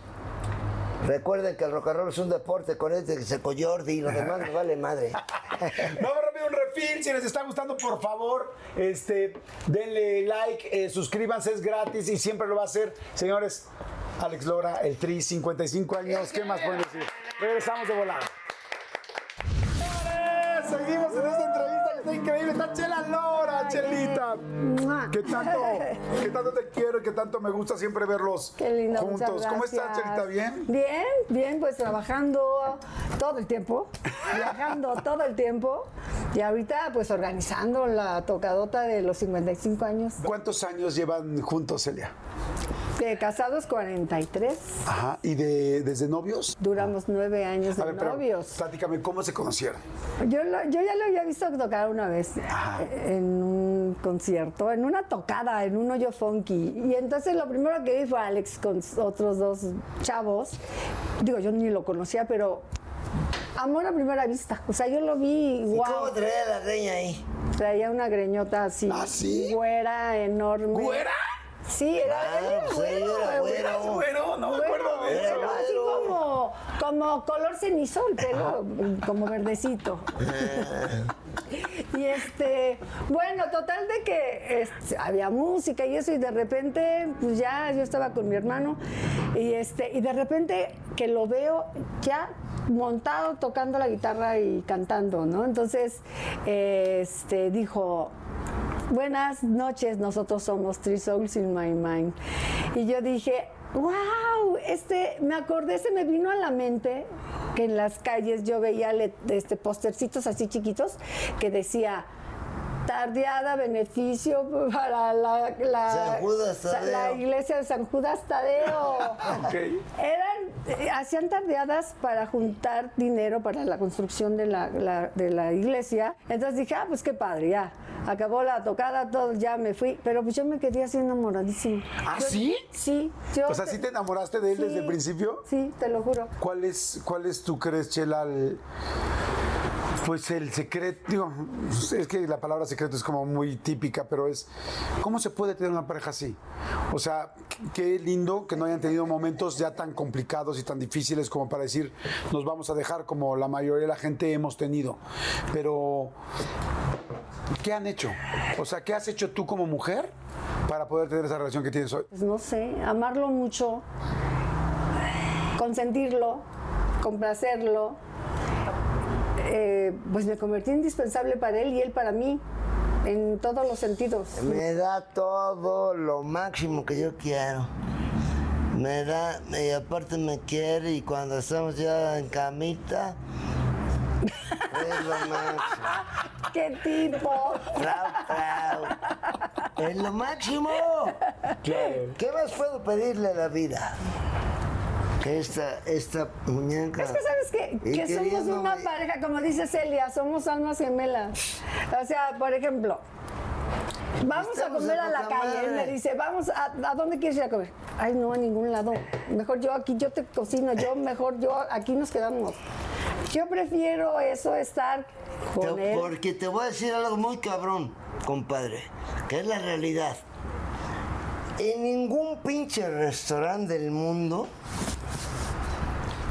Recuerden que el rock and roll es un deporte con este que se coyordi y lo demás nos vale madre. Vamos rápido un refil. Si les está gustando, por favor, este, denle like, eh, suscríbanse, es gratis y siempre lo va a hacer. Señores, Alex Lora, el tri, 55 años. ¿Qué más pueden decir? Regresamos de volada. Seguimos en esta entrevista que está increíble. Está Chela Lora, Chelita. ¿Qué tanto, qué tanto te quiero y qué tanto me gusta siempre verlos Qué lindo, juntos? ¿Cómo estás. Chelita? ¿Bien? Bien, bien, pues trabajando todo el tiempo, viajando todo el tiempo y ahorita pues organizando la tocadota de los 55 años. ¿Cuántos años llevan juntos, Celia? De casados 43, Ajá. ¿Y de, desde novios? duramos nueve años A de ver, pero novios. platícame, ¿cómo se conocieron? Yo, lo- yo ya lo había visto tocar una vez Ajá. eh, en un concierto, en una tocada, en un hoyo funky. Y entonces lo primero que vi fue a Alex con otros dos chavos. Digo, yo ni lo conocía, pero amor a primera vista. O sea, yo lo vi, ¿Y wow. cómo traía la reña ahí? Traía una greñota así, ¿Ah, sí? güera, enorme. ¿Güera? Sí, era, Ah, era pues era güero, güero. Güero, no me acuerdo de eso. pero así como, como color cenizo, el pelo como verdecito. Y este, bueno, total de que este, había música y eso, y de repente, pues ya yo estaba con mi hermano, y este, y de repente que lo veo ya montado tocando la guitarra y cantando, ¿no? Entonces, este, dijo, Buenas noches, nosotros somos Three Souls in My Mind. Y yo dije, wow, este, me acordé, se me vino a la mente que en las calles yo veía este, postercitos así chiquitos que decía tardeada beneficio para la, la, San Judas sa- Tadeo. la iglesia de San Judas Tadeo. Eran, eh, hacían tardeadas para juntar dinero para la construcción de la, la- de la iglesia. Entonces dije, ah, pues qué padre, ya. Acabó la tocada, todo, ya me fui. Pero pues yo me quedé así enamoradísima. ¿Ah, Yo- sí? Sí. Yo O sea, ¿sí te enamoraste de él desde el principio? Sí, te lo juro. ¿Cuál es, cuál es tú crees, Chela, el- pues el secreto? Digo, es que la palabra secreto es como muy típica, pero es, ¿cómo se puede tener una pareja así? O sea, qué lindo que no hayan tenido momentos ya tan complicados y tan difíciles como para decir, nos vamos a dejar como la mayoría de la gente hemos tenido. Pero, ¿qué han hecho? O sea, ¿qué has hecho tú como mujer para poder tener esa relación que tienes hoy? Pues no sé, amarlo mucho, consentirlo, complacerlo. Eh, pues me convertí en indispensable para él y él para mí, en todos los sentidos. Me da todo lo máximo que yo quiero. Me da, y aparte me quiere y cuando estamos ya en camita, es lo máximo. ¡Qué tipo! Frau, frau. Es lo máximo. ¿Qué más puedo pedirle a la vida? Que esta, esta muñeca. Es que sabes que somos una pareja, como dice Celia, somos almas gemelas. O sea, por ejemplo, vamos a comer a la calle. Él me dice, vamos, a, ¿a dónde quieres ir a comer? Ay, no, a ningún lado. Mejor yo aquí, yo te cocino, yo mejor, yo aquí nos quedamos. Yo prefiero eso, estar con Te- él. Porque te voy a decir algo muy cabrón, compadre, que es la realidad. En ningún pinche restaurante del mundo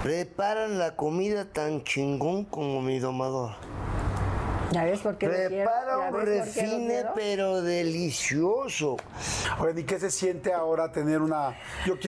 preparan la comida tan chingón como mi domador. ¿Ya ves por qué? Prepara ¿Ya un refine, pero delicioso. Oigan, ¿y qué se siente ahora tener una... Yo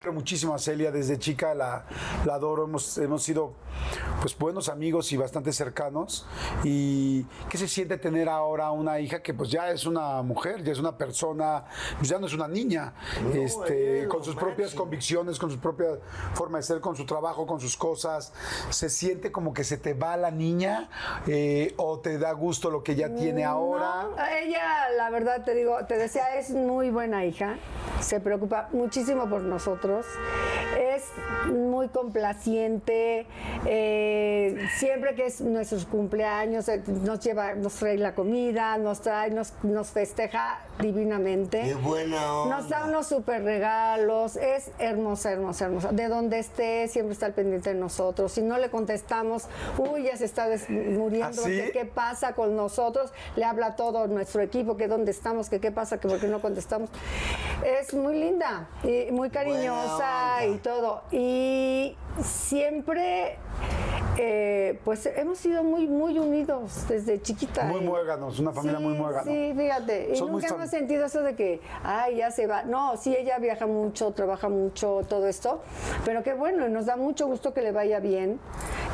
Quiero muchísimo a Celia, desde chica la, la adoro, hemos, hemos sido pues buenos amigos y bastante cercanos. ¿Y qué se siente tener ahora una hija que pues ya es una mujer, ya es una persona, pues ya no es una niña, este, es con sus propias máximo. convicciones, con su propia forma de ser, con su trabajo, con sus cosas? ¿Se siente como que se te va la niña eh, o te da gusto lo que ya tiene ahora? No, ella, la verdad te digo, te decía, es muy buena hija, se preocupa muchísimo por nosotros, es muy complaciente, eh, siempre que es nuestros cumpleaños eh, nos lleva, nos trae la comida, nos trae, nos, nos festeja divinamente. Qué buena onda. Nos da unos super regalos, es hermosa, hermosa, hermosa. De donde esté, siempre está al pendiente de nosotros. Si no le contestamos, uy, ya se está muriendo, ¿Ah, sí? qué pasa con nosotros, le habla a todo nuestro equipo, que dónde estamos, que qué pasa, que por qué no contestamos. Es muy linda y muy cariñosa onda. y todo. Y siempre, eh, pues hemos sido muy, muy unidos desde chiquita. Muy muéganos, una familia muy Sí, muégano. Sí, fíjate. Y Son muy nunca hemos sentido eso de que, ay, ya se va. No, sí, ella viaja mucho, trabaja mucho, todo esto. Pero qué bueno, nos da mucho gusto que le vaya bien,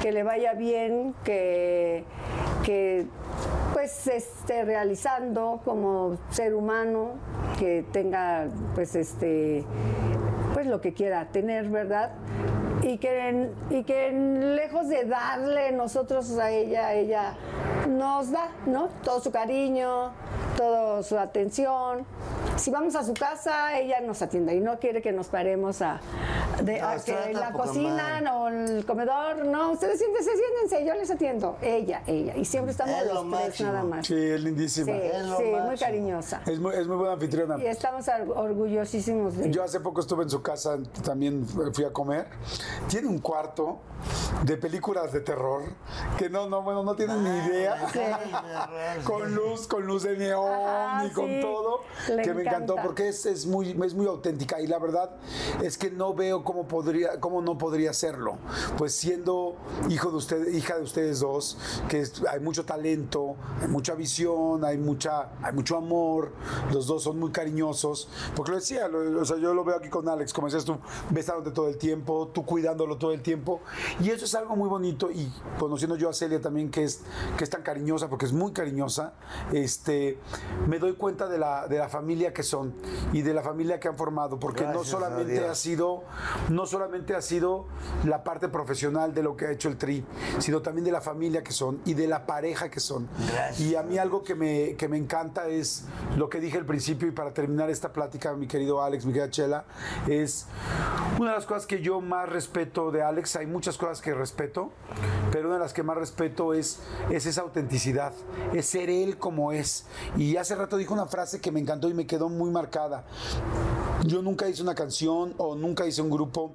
que le vaya bien, que, que pues se esté realizando como ser humano, que tenga pues este lo que quiera tener, ¿verdad? Y que, y que lejos de darle nosotros a ella, ella nos da, ¿no? Todo su cariño, toda su atención. si vamos a su casa, ella nos atiende y no quiere que nos paremos a, de, No, a que trata en la poca cocina madre. o el comedor. No, ustedes siéntense, siéntense, yo les atiendo. Ella, ella. Y siempre estamos Es lo los tres máximo. nada más. Sí, es lindísima. Sí, Es lo sí, muy cariñosa. Es, muy, es muy buena anfitriona. Y estamos or- orgullosísimos de ella. Yo hace poco estuve en su casa, también fui a comer. Tiene un cuarto de películas de terror que no, no, bueno, no tienen ni idea. con luz, con luz de neón Ajá, y con sí. todo. Le que me encantó encanta. porque es, es muy, es muy auténtica y la verdad es que no veo cómo podría, cómo no podría serlo. Pues siendo hijo de usted, hija de ustedes dos, que es- hay mucho talento, hay mucha visión, hay mucha, hay mucho amor, los dos son muy cariñosos. Porque lo decía, lo- o sea, yo lo veo aquí con Alex, como decías tú, besándote todo el tiempo, tú cuidándolo todo el tiempo. Y eso es algo muy bonito. Y conociendo yo a Celia también, que es, que es tan cariñosa, porque es muy cariñosa, este, me doy cuenta de la, de la familia que son y de la familia que han formado. Porque no Gracias a solamente ha sido, no solamente ha sido la parte profesional de lo que ha hecho el Tri, sino también de la familia que son y de la pareja que son. Gracias. Y a mí algo que me, que me encanta es lo que dije al principio y para terminar esta plática, mi querido Alex, mi querida Chela, es una de las cosas que yo más respeto de Alex, hay muchas cosas que respeto, pero una de las que más respeto es, es esa autenticidad, es ser él como es. Y hace rato dijo una frase que me encantó y me quedó muy marcada. Yo nunca hice una canción o nunca hice un grupo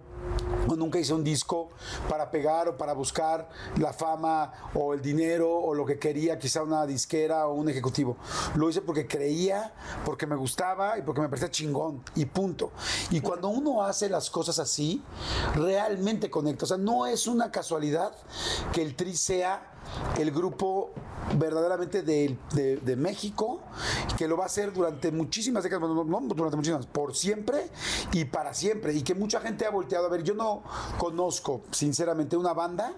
o nunca hice un disco para pegar o para buscar la fama o el dinero o lo que quería, quizá una disquera o un ejecutivo. Lo hice porque creía, porque me gustaba y porque me parecía chingón y punto. Y cuando uno hace las cosas así, realmente conecta. O sea, no es una casualidad que el Tri sea el grupo verdaderamente de, México, que lo va a hacer durante muchísimas décadas, no, no durante muchísimas, por siempre y para siempre, y que mucha gente ha volteado a ver. Yo no conozco, sinceramente, una banda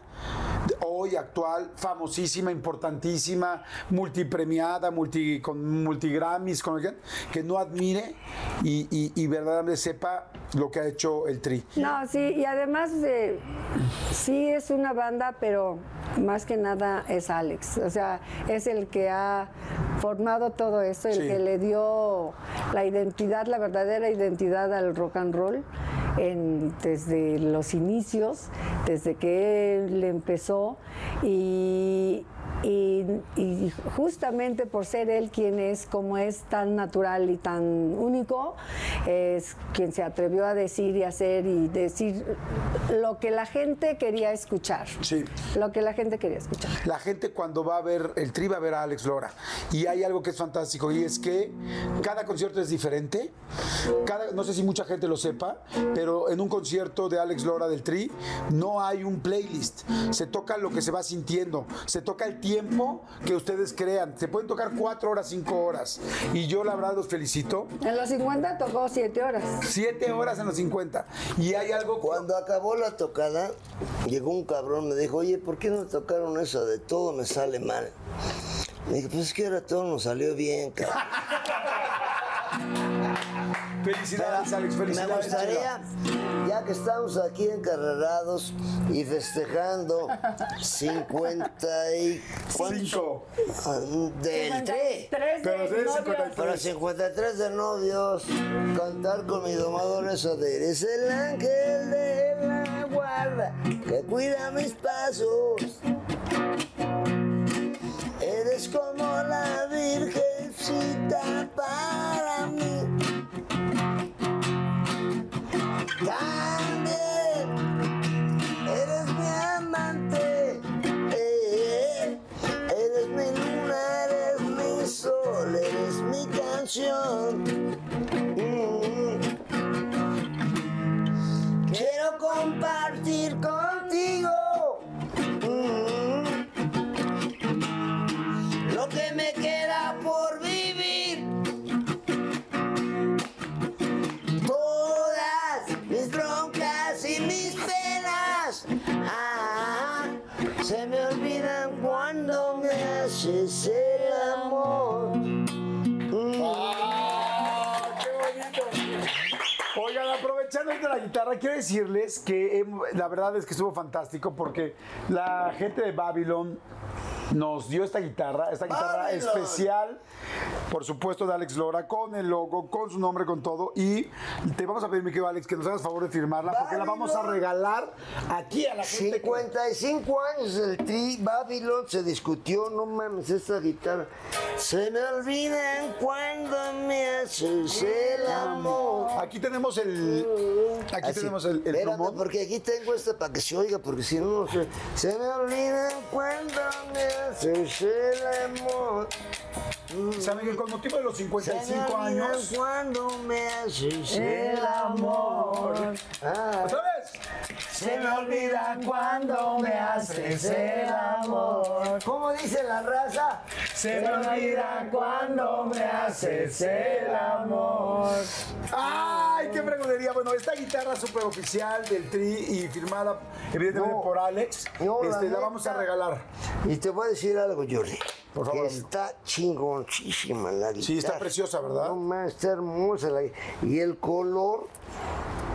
hoy actual, famosísima, importantísima, multipremiada, multi, con multigrammys, con, que no admire y, verdaderamente sepa lo que ha hecho el Tri. No, sí, y además sí es una banda, pero más que nada es Alex. O sea, es el que ha formado todo esto, el Sí. que le dio la identidad, la verdadera identidad al rock and roll en- desde los inicios, desde que él empezó y, y- y justamente por ser él quien es, como es tan natural y tan único, es quien se atrevió a decir y hacer y decir lo que la gente quería escuchar. Sí. Lo que la gente quería escuchar. La gente cuando va a ver el tri va a ver a Alex Lora. Y hay algo que es fantástico y es que cada concierto es diferente. Cada, no sé si mucha gente lo sepa, pero en un concierto de Alex Lora del tri no hay un playlist. Se toca lo que se va sintiendo. Se toca el tiempo que ustedes crean. Se pueden tocar cuatro horas, cinco horas. Y yo la verdad los felicito. En los 50 tocó 7 horas. Siete horas en los 50. Y hay algo... Cuando acabó la tocada, llegó un cabrón, me dijo, oye, ¿por qué no tocaron eso de todo me sale mal? Le dije, pues es que ahora todo nos salió bien, cabrón. Felicidades, Alex. Me Felicidades. gustaría, ya que estamos aquí encarrerados y festejando 50 y... Cinco. Del 3. Tres Pero de de novios. 53. Para 53 de novios, cantar con mi domador eso de eres el ángel de la guarda que cuida mis pasos. Eres como la virgencita para También eres mi amante. eres mi luna, eres mi sol, eres mi canción. Mm. Quiero compartir contigo haces el amor. Oigan, aprovechando de la guitarra, quiero decirles que em, la verdad es que estuvo fantástico porque la gente de Babylon nos dio esta guitarra, esta guitarra especial, por supuesto, de Alex Lora, con el logo, con su nombre, con todo. Y te vamos a pedir, mi querido Alex, que nos hagas favor de firmarla, porque la vamos a regalar aquí a la gente. que- 55 años el Tri Babylon se discutió, no mames, esta guitarra. Se me olvidan cuando me haces el amor. Aquí tenemos el. Aquí Así, tenemos el, el espérame, porque aquí tengo esta para que se oiga, porque si no, no sé. Se me olvidan cuando me haces el amor. Saben que con motivo de los Se me 55 olvidan años. cuando me haces el amor. Ah. ¿Otra vez? Se me olvidan cuando me haces el amor. ¿Cómo dice la raza? Se me olvida cuando me haces el amor. ¡Ay, qué fregonería! Bueno, esta guitarra súper oficial del Tri y firmada evidentemente No. por Alex, No, la este, la vamos a regalar. Y te voy a decir algo, Jordi. Por favor, está chingoncísima la guitarra. Sí, está preciosa, ¿verdad? No mames, está hermosa la Y el color,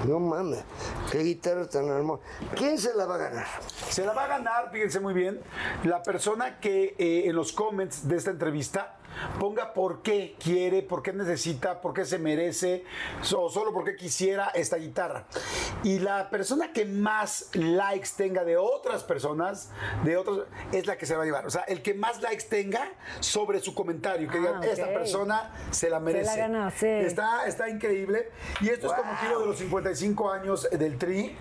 no mames, qué guitarra tan hermosa. ¿Quién se la va a ganar? Se la va a ganar, fíjense muy bien, la persona que eh, en los comments de esta entrevista ponga por qué quiere, por qué necesita, por qué se merece, o solo por qué quisiera esta guitarra. Y la persona que más likes tenga de otras personas, de otros, es la que se va a llevar. O sea, el que más likes tenga sobre su comentario, que digan, ok. esta persona se la merece. ganó, sí. Está, está increíble. Y esto es con motivo de los 55 años del Tri.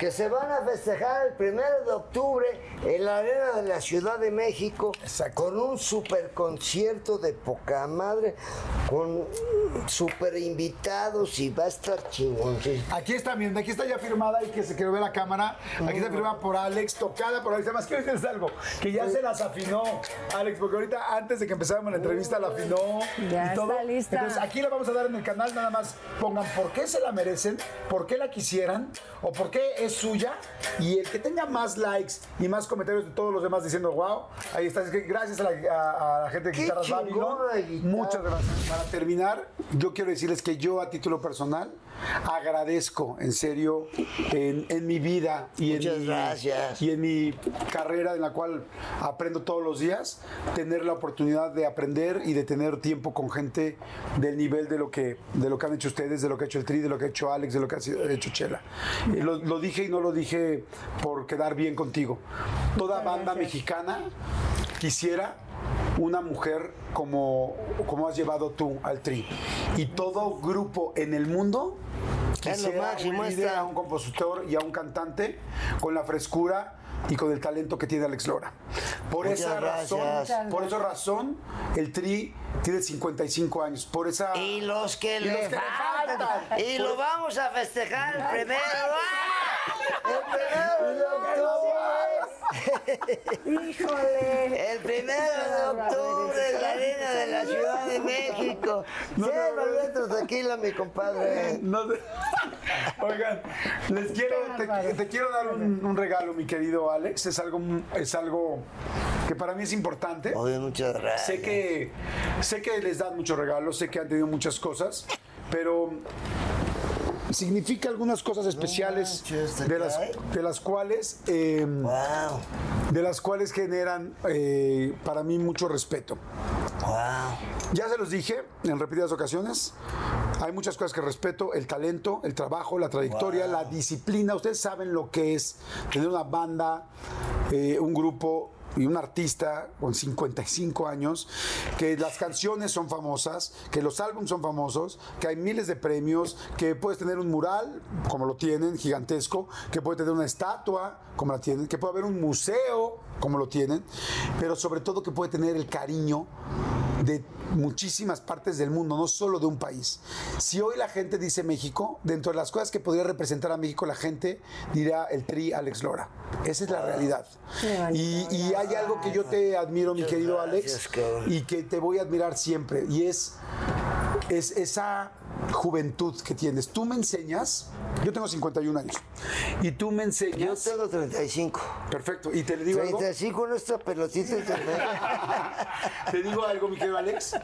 Que se van a festejar el primero de octubre en la arena de la Ciudad de México Exacto. con un super concierto de poca madre, con super invitados y va a estar chingón. sí. Aquí está, miren, aquí está ya firmada y que se quiero ver la cámara. Aquí está firmada por Alex, tocada por Alex. Además, quiero decirles algo, que ya se las afinó Alex, porque ahorita antes de que empezáramos la entrevista la afinó Ya y todo. está lista. Entonces, aquí la vamos a dar en el canal, nada más pongan por qué se la merecen, por qué la quisieran o por qué es suya. Y el que tenga más likes y más comentarios de todos los demás diciendo, wow, ahí está. Es que gracias a la, a- a la gente de Qué Muchas gracias. Para terminar, yo quiero decirles que yo a título personal agradezco en serio en, en mi vida y en, Muchas mi, gracias. y en mi carrera en la cual aprendo todos los días, tener la oportunidad de aprender y de tener tiempo con gente del nivel de lo que, de lo que han hecho ustedes, de lo que ha hecho el Tri, de lo que ha hecho Alex, de lo que ha hecho Chela. Eh, Lo, lo dije y no lo dije por quedar bien contigo. Toda banda mexicana quisiera una mujer como, como has llevado tú al tri. Y todo grupo en el mundo Es lo quisiera máximo a un compositor y a un cantante con la frescura y con el talento que tiene Alex Lora. Por Muchas esa razón, por esa razón, el Tri tiene 55 años. Por esa Y los que, Y le, los que le faltan. faltan. Y lo vamos a festejar el primero. ¡Ah! El primero de octubre. Híjole. El primero de octubre la Ciudad de México. No, no, no. Tranquila, mi compadre. No. Oigan, les quiero, te, te quiero dar un, un regalo, mi querido Alex. Es algo, es algo que para mí es importante. Oye, muchas gracias. Sé que, sé que les dan muchos regalos, sé que han tenido muchas cosas, pero significa algunas cosas especiales manches, ¿te de las, de las cuales eh, Wow, de las cuales generan eh, para mí mucho respeto. Wow. Ya se los dije en repetidas ocasiones. Hay muchas cosas que respeto, el talento, el trabajo, la trayectoria, la disciplina. Ustedes saben lo que es tener una banda, eh, un grupo y un artista con 55 años, que las canciones son famosas, que los álbumes son famosos, que hay miles de premios, que puedes tener un mural, como lo tienen, gigantesco, que puede tener una estatua, como la tienen, que puede haber un museo, como lo tienen, pero sobre todo que puede tener el cariño de muchísimas partes del mundo, no solo de un país. Si hoy la gente dice México, dentro de las cosas que podría representar a México, la gente dirá el tri Alex Lora. Esa es la realidad. Y, y hay algo que yo te admiro, mi querido Alex, y que te voy a admirar siempre, y es, es esa juventud que tienes. Tú me enseñas Yo tengo 51 años. Y tú me Yo enseñas. tengo 35. Perfecto. Y te digo algo. 35 en esta pelotita. Te digo algo, mi querido Alex,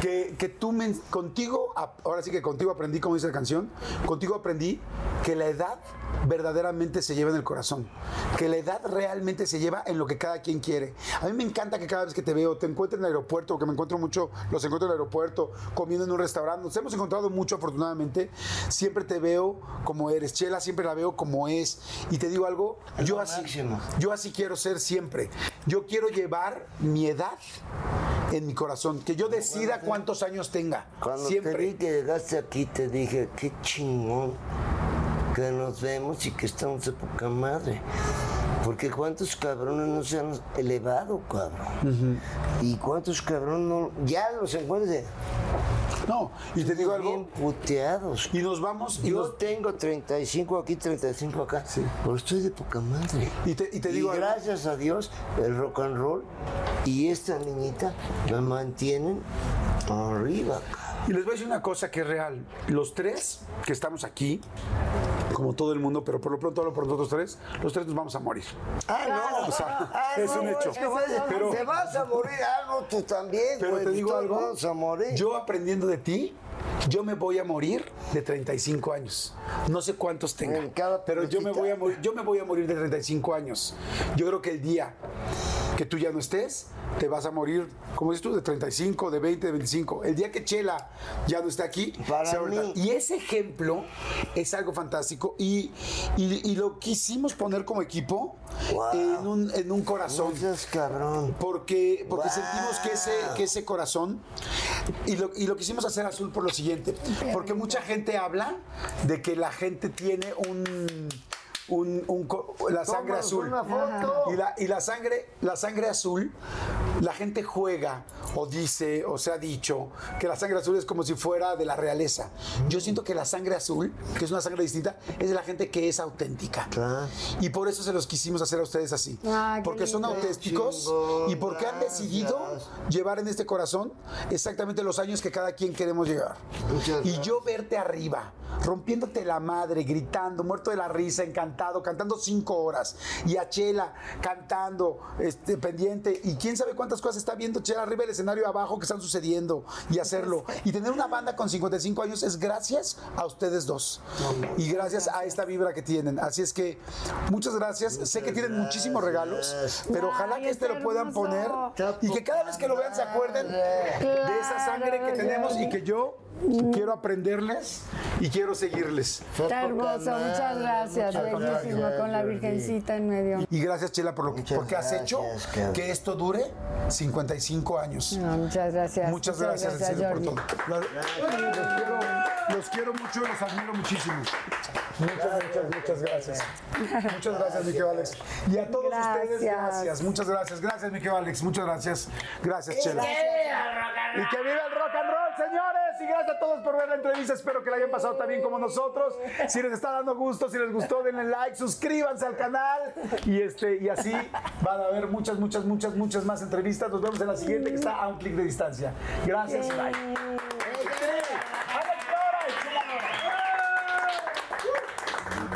que, que tú me, contigo, ahora sí que contigo aprendí, como dice la canción, contigo aprendí que la edad verdaderamente se lleva en el corazón, que la edad realmente se lleva en lo que cada quien quiere. A mí me encanta que cada vez que te veo, te encuentre en el aeropuerto, que me encuentro mucho, los encuentro en el aeropuerto, comiendo en un restaurante, nos hemos encontrado mucho afortunadamente, siempre te veo como eres, Chela siempre la veo como es, y te digo algo, yo así, máximo. yo así quiero ser siempre. Yo quiero llevar mi edad en mi corazón, que yo decida cuántos años tenga. Cuando te siempre. vi que llegaste aquí, te dije, qué chingón que nos vemos y que estamos de poca madre. Porque cuántos cabrones no se han elevado, cabrón. Y cuántos cabrones no. Ya los encuentras de- No, y te digo bien algo. puteados. Y nos vamos y, Yo nos- tengo 35 aquí, 35 acá. Sí. Pero estoy de poca madre. y te, y te digo algo. gracias a Dios, el rock and roll y esta niñita me mantienen arriba. Y les voy a decir una cosa que es real. Los tres que estamos aquí, como todo el mundo, pero por lo pronto hablo por nosotros tres, los tres nos vamos a morir. Ah, no. O sea, Ah, es no, un hecho. que vas a- Pero- te vas a morir. Ah, no, tú también. Pero güey, te digo algo, Vamos a morir. yo aprendiendo de ti, yo me voy a morir de 35 años. No sé cuántos tenga, pero yo me voy a morir, yo me voy a morir de 35 años. Yo creo que el día que tú ya no estés, te vas a morir, como dices tú, de 35, de 20, de 25. El día que Chela ya no esté aquí, Para mí. Y ese ejemplo es algo fantástico y, y- y lo quisimos poner como equipo Wow. en, un, en un corazón. Cabrón. Porque, porque Wow. sentimos que ese, que ese corazón, y lo, y lo quisimos hacer azul por lo siguiente, porque mucha gente habla de que la gente tiene un, un, la sangre azul. una foto. Y la, y la sangre, la sangre azul, la gente juega o dice o se ha dicho que la sangre azul es como si fuera de la realeza. Yo siento que la sangre azul, que es una sangre distinta, es de la gente que es auténtica. Claro. Y por eso se los quisimos hacer a ustedes así. Ah, porque son auténticos y porque han decidido llevar en este corazón exactamente los años que cada quien queremos llegar. Y yo verte arriba, rompiéndote la madre, gritando, muerto de la risa, encantado, cantando cinco horas. Y a Chela cantando, este, pendiente. Y quién sabe cuántas cosas está viendo Chela arriba del escenario abajo que están sucediendo y hacerlo. Y tener una banda con 55 años es gracias a ustedes dos. Y gracias a esta vibra que tienen. Así es que muchas gracias. sé que tienen muchísimos regalos, pero ojalá Ay, que este lo puedan hermoso. poner y que cada vez que lo vean se acuerden de esa sangre que tenemos y que yo quiero aprenderles y quiero seguirles. Está hermoso, muchas gracias. Bellísimo, con la virgencita en medio. Y gracias, Chela, por lo que has hecho gracias, que esto dure 55 años. No, muchas gracias. Muchas gracias, serio, por todo. Los quiero, los quiero mucho y los admiro muchísimo. Muchas, muchas, muchas gracias. Muchas gracias, mi querido Alex. Y a todos ustedes, Gracias. gracias. Muchas gracias. Gracias, mi querido Alex. Muchas gracias. Gracias, Chela. Y que viva el rock and roll, señores. Y gracias a todos por ver la entrevista. Espero que la hayan pasado tan bien como nosotros. Si les está dando gusto, si les gustó, denle like, suscríbanse al canal. Y este, y así van a ver muchas, muchas, muchas, muchas más entrevistas. Nos vemos en la siguiente que está a un clic de distancia. Gracias. Bye. Alex Lora y Chela Lora.